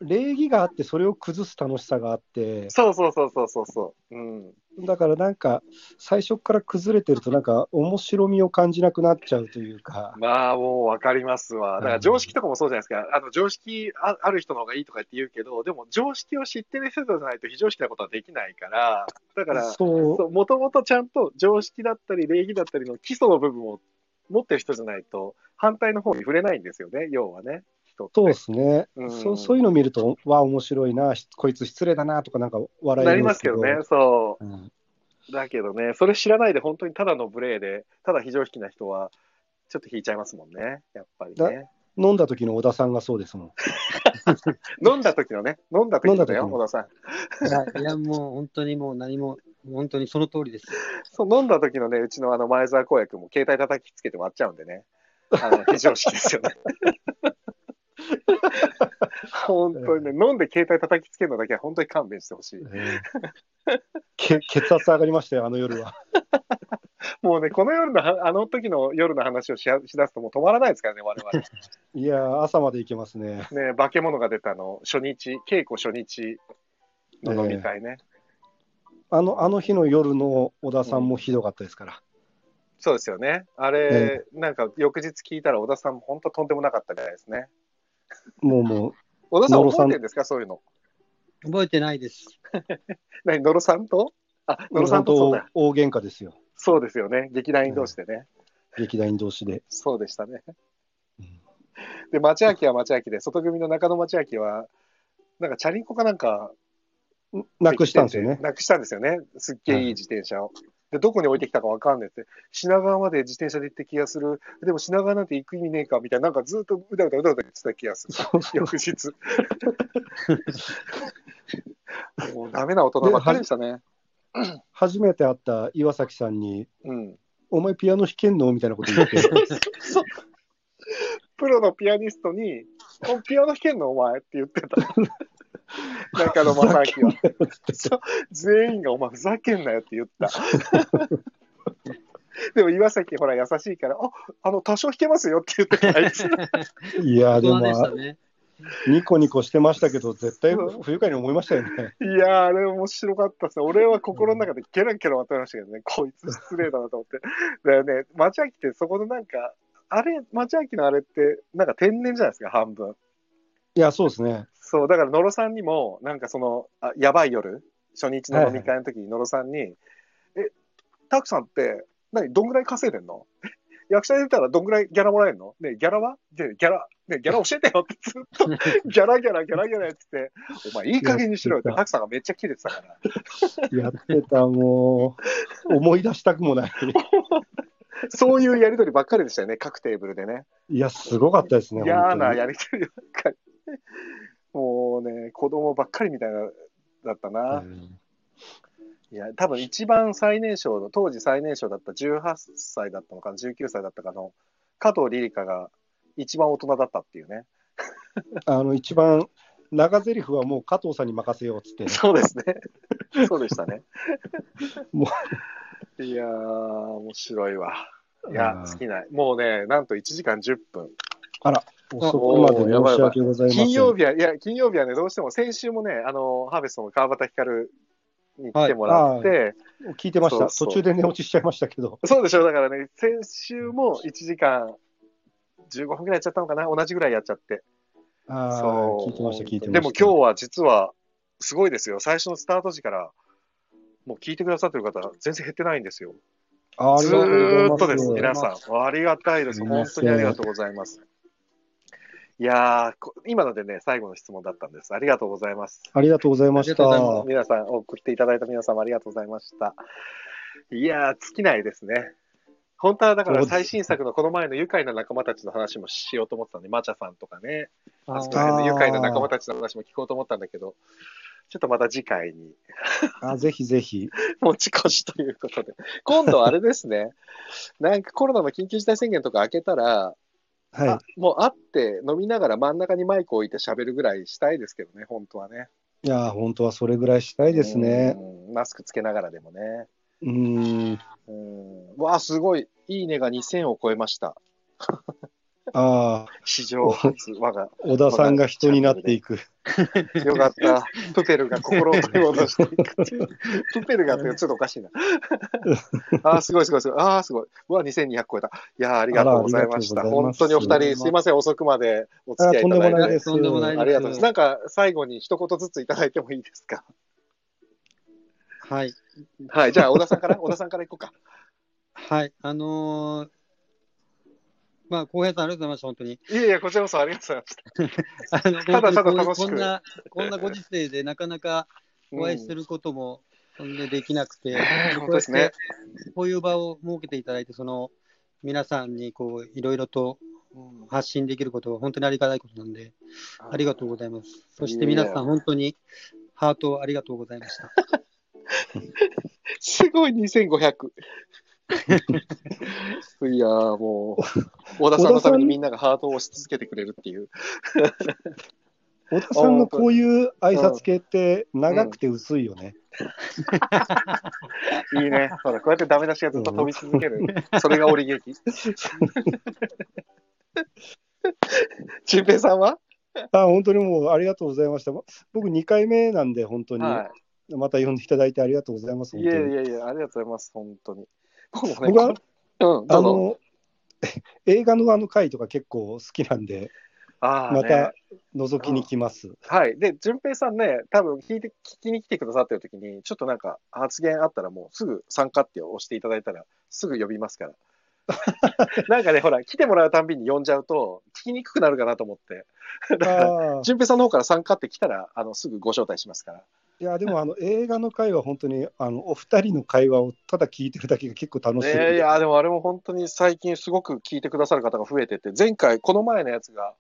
礼儀があって、それを崩す楽しさがあって、そうそうそうそうそうそう。うん。だからなんか、最初から崩れてると、なんか、面白みを感じなくなっちゃうというか、まあ、もうわかりますわ。だから常識とかもそうじゃないですか。あの、常識あある人の方がいいとかって言うけど、でも常識を知ってる人じゃないと非常識なことはできないから、だから、そう、もともとちゃんと常識だったり礼儀だったりの基礎の部分を持ってる人じゃないと、反対の方に触れないんですよね、要はね、人って。そうですね、うんそう。そういうのを見ると、わあ、面白いな、しこいつ失礼だなとか、なんか笑えなりますけどね、そうんう。だけどね、それ知らないで本当にただの無礼で、ただ非常識な人は、ちょっと引いちゃいますもんね、やっぱりね。飲んだ時の小田さんがそうですもん。飲んだ時のね、飲んだ時のだよ、飲んだ時の小田さん。いや、いやもう本当にもう何も、本当にその通りです。そう、飲んだ時のね、うちのあの前澤公也君も携帯叩きつけて割っちゃうんでね。あの、非常識ですよね。本当にね、飲んで携帯叩きつけるのだけは本当に勘弁してほしい。け血圧上がりましたよ、あの夜は。もうね、この夜のは、あの時の夜の話をしやしだすともう止まらないですからね、我々。いやー、朝まで行けますね。ね、化け物が出たの、初日、稽古初日の飲み会ね。あのあの日の夜の小田さんもひどかったですから。そうですよね。あれ、なんか翌日聞いたら小田さんも本当とんでもなかったみたいですね。もうもう、小田さん覚えてるんですか？そういうの。覚えてないです。何、野呂さんと？あ、野呂さんとそうだ。大喧嘩ですよ、そうですよね。劇団員同士でね。劇団員同士で。そうでしたねうん。で、町明は町明で、外組の中野町明は、なんかチャリンコかなんか、なくしたんですよね。なくしたんですよね。すっげえいい自転車を。で、どこに置いてきたかわかんないって。品川まで自転車で行った気がする。でも品川なんて行く意味ねえかみたいな、なんかずっとうだうだうだうだ言ってた気がする。翌日。もうダメな大人ばっかりでしたね。初めて会った岩崎さんに、うん。お前ピアノ弾けんの？みたいなこと言って。プロのピアニストに、おピアノ弾けんの？お前って言ってた。中野正明は。そう全員がお前ふざけんなよって言った。でも岩崎ほら優しいから、あ、あの、多少弾けますよって言ってた、あいつ。いやー、でも、ね。ニコニコしてましたけど、絶対不愉快に思いましたよね。いやー、あれ面白かったっすね。俺は心の中でゲラゲラ笑ってましたけどね、こいつ失礼だなと思って。だよね、町明ってそこのなんか、あれ、町明のあれって、なんか天然じゃないですか、半分。いや、そうですね。そう、だから野呂さんにも、なんかその、あやばい夜、初日の飲み会の時に野呂さんに、え、タクさんって、何、どんぐらい稼いでんの？役者で出たらどんぐらいギャラもらえるの？ねギャラは？で、ギャラ、ねギャラ教えてよってずっと、ギャラギャラギャラギャラやってて、お前いい加減にしろよって、やってたタクさんがめっちゃキレてたから。やってた、もう、思い出したくもない。そういうやりとりばっかりでしたよね、各テーブルでね。いや、すごかったですね。嫌なやりとりばっかり。もうね、子供ばっかりみたいな、だったな。うんいや、多分一番最年少の、当時最年少だった18歳だったのかな、19歳だったかの、加藤リリカが一番大人だったっていうね。あの、一番長台詞はもう加藤さんに任せようっつってね、そうですね。そうでしたね。もいやー、面白いわ。いうんや、尽きない。もうね、なんと1時間10分。あら、遅くまで申し訳ございません。金曜日は、いや、金曜日はね、どうしても先週もね、あの、ハーベストの川端光に来てもらって、聞いてました途中で寝落ちしちゃいましたけど、そうでしょ、だからね、先週も1時間15分ぐらいやっちゃったのかな、同じぐらいやっちゃって。あそうー聞いてました、聞いてました。でも今日は実は、すごいですよ。最初のスタート時から、もう聞いてくださってる方、全然減ってないんですよ。ずっとです、皆さん。ありがたいです。本当にありがとうございます。いや今のでね、最後の質問だったんです。ありがとうございます。ありがとうございました。皆さん、送っていただいた皆様ありがとうございました。いやー、尽きないですね。本当はだから最新作のこの前の愉快な仲間たちの話もしようと思ってたんで、マチャさんとかね、ああそこら辺の愉快な仲間たちの話も聞こうと思ったんだけど、ちょっとまた次回にあぜひぜひ。持ち越しということで。今度あれですね。なんかコロナの緊急事態宣言とか明けたら、はいあ。もう会って飲みながら真ん中にマイク置いて喋るぐらいしたいですけどね、本当はね。いやー、本当はそれぐらいしたいですね。うん。マスクつけながらでもね。うーん。うん。わあ、すごい。いいねが2000を超えました。ああ、史上初、我が。小田さんが人になっていく。よかった。プペルが心を取り戻していくっていう。プペルがってちょっとおかしいな。あーすごいすごいすごい。ああ、すごい。うわ、2200超えた。いやーありがとうございました。本当にお二人、すいません、遅くまでお付き合いいただいて。あとんでもないです。とんでもないですありがとうございます。なんか、最後に一言ずついただいてもいいですか？はい。はい。じゃあ、小田さんから、小田さんからいこうか。はい。あのーまあ、浩平さん、ありがとうございました、本当に。いやいや、こちらこそありがとうございました。あのただただ楽しくこんな、こんなご時世でなかなかお会いすることも、そんでできなくて、うん本当ですね。こういう場を設けていただいて、その、皆さんにこう、いろいろと発信できることは本当にありがたいことなんで、ありがとうございます。そして皆さん、本当にハートをありがとうございました。すごい、2500。いやーもう、小田さんのためにみんながハートを押し続けてくれるっていう。小田さんのこういう挨拶系って長くて薄いよね。いいね。ほら、こうやってダメ出しがずっと飛び続ける。それが折劇。淳平さんは？あ本当にもうありがとうございました。僕2回目なんで、本当に。はまた呼んでいただいてありがとうございます。い。やいやいや、ありがとうございます。本当に。僕はこうん。あの、映画のあの回とか結構好きなんで、あーねまた覗きに来ます。はい。で、淳平さんね、多分聞いて、聞きに来てくださってる時に、ちょっとなんか発言あったらもうすぐ参加って押していただいたら、すぐ呼びますから。なんかね、ほら、来てもらうたんびに呼んじゃうと、聞きにくくなるかなと思って。だから、淳平さんの方から参加って来たら、あの、すぐご招待しますから。いや、でもあの映画の回は本当にあのお二人の会話をただ聞いてるだけが結構楽しいいや、でもあれも本当に最近すごく聞いてくださる方が増えてて、前回、この前のやつが、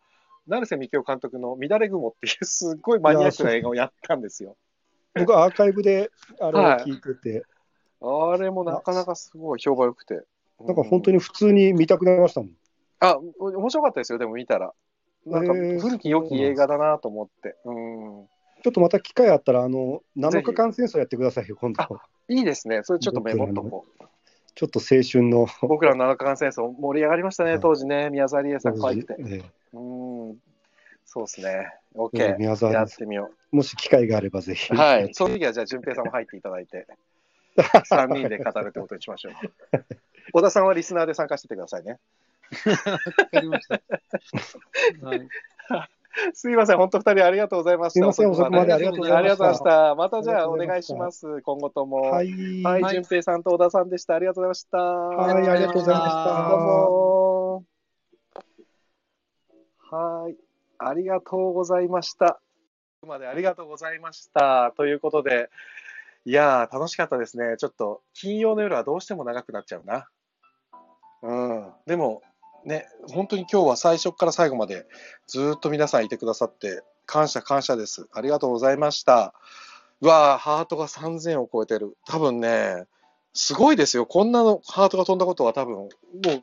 成瀬幹雄監督の乱れ雲っていうすっごいマニアックな映画をやったんですよ。僕はアーカイブであれをはい聞いてて、あれもなかなかすごい評判良くて。なんか本当に。に普通に見たくなりましたもん。あ、お面白かったですよ、でも見たら。なんか古き良き映画だなと思って。うん。ちょっとまた機会あったら、あの7ぜひ日間戦争やってくださいよ、今度。いいですね。それちょっとメモっとこう。ちょっと青春の。僕らの七日間戦争盛り上がりましたね、はい当時ね。宮沢りえさん可愛くて。えうん。そうですね。え OK。宮沢やってみよもし機会があればぜひ。う。はい。その時はじゃあ、淳平さんも入っていただいて、3人で語るってことにしましょう。小田さんはリスナーで参加しててくださいね。わかりました。はい、すいません、本当二人ありがとうございました。すいません遅くまでありがとうございましたありがとうございました。またじゃあお願いします。今後とも。ははい、い。はい淳平さんと小田さんでした。ありがとうございました。はい、ありがとうございました。どうもはい、ありがとうございました。ここまでありがとうございました。ということで、いやー、楽しかったですね。ちょっと、金曜の夜はどうしても長くなっちゃうな。うん。でも、ね、本当に今日は最初から最後までずっと皆さんいてくださって、感謝感謝です。ありがとうございました。うわー、ハートが3000を超えてる。多分ね、すごいですよ。こんなのハートが飛んだことは多分、もう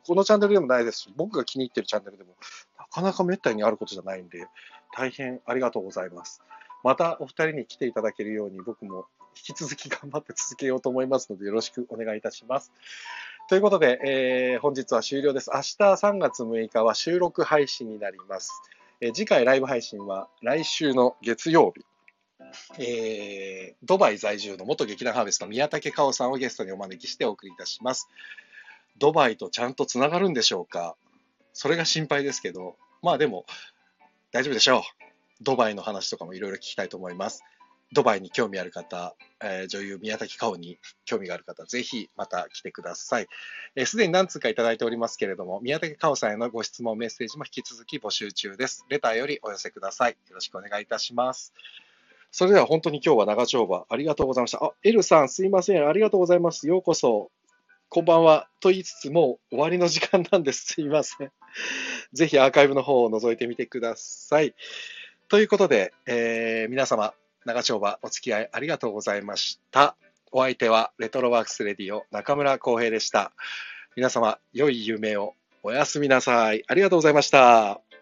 このチャンネルでもないですし、僕が気に入ってるチャンネルでも、なかなかめったにあることじゃないんで、大変ありがとうございます。またお二人に来ていただけるように僕も引き続き頑張って続けようと思いますのでよろしくお願いいたします。ということで、えー、本日は終了です。明日3月6日は収録配信になります。えー、次回ライブ配信は来週の月曜日。えー、ドバイ在住の元劇団ハーベスト宮武香さんをゲストにお招きしてお送りいたします。ドバイとちゃんとつながるんでしょうか？それが心配ですけど、まあでも大丈夫でしょう。ドバイの話とかもいろいろ聞きたいと思います。ドバイに興味ある方、えー、女優宮崎香に興味がある方、ぜひまた来てください。す、えー、で、に何通かいただいておりますけれども、宮崎香さんへのご質問、メッセージも引き続き募集中です。レターよりお寄せください。よろしくお願いいたします。それでは本当に今日は長丁場ありがとうございました。あ、エルさんすいません。ありがとうございます。ようこそ。こんばんは。と言いつつもう終わりの時間なんです。すいません。ぜひアーカイブの方を覗いてみてください。ということで、えー、皆様、長丁場お付き合いありがとうございました。お相手はレトロワークスレディオ中村浩平でした。皆様、良い夢をおやすみなさい。ありがとうございました。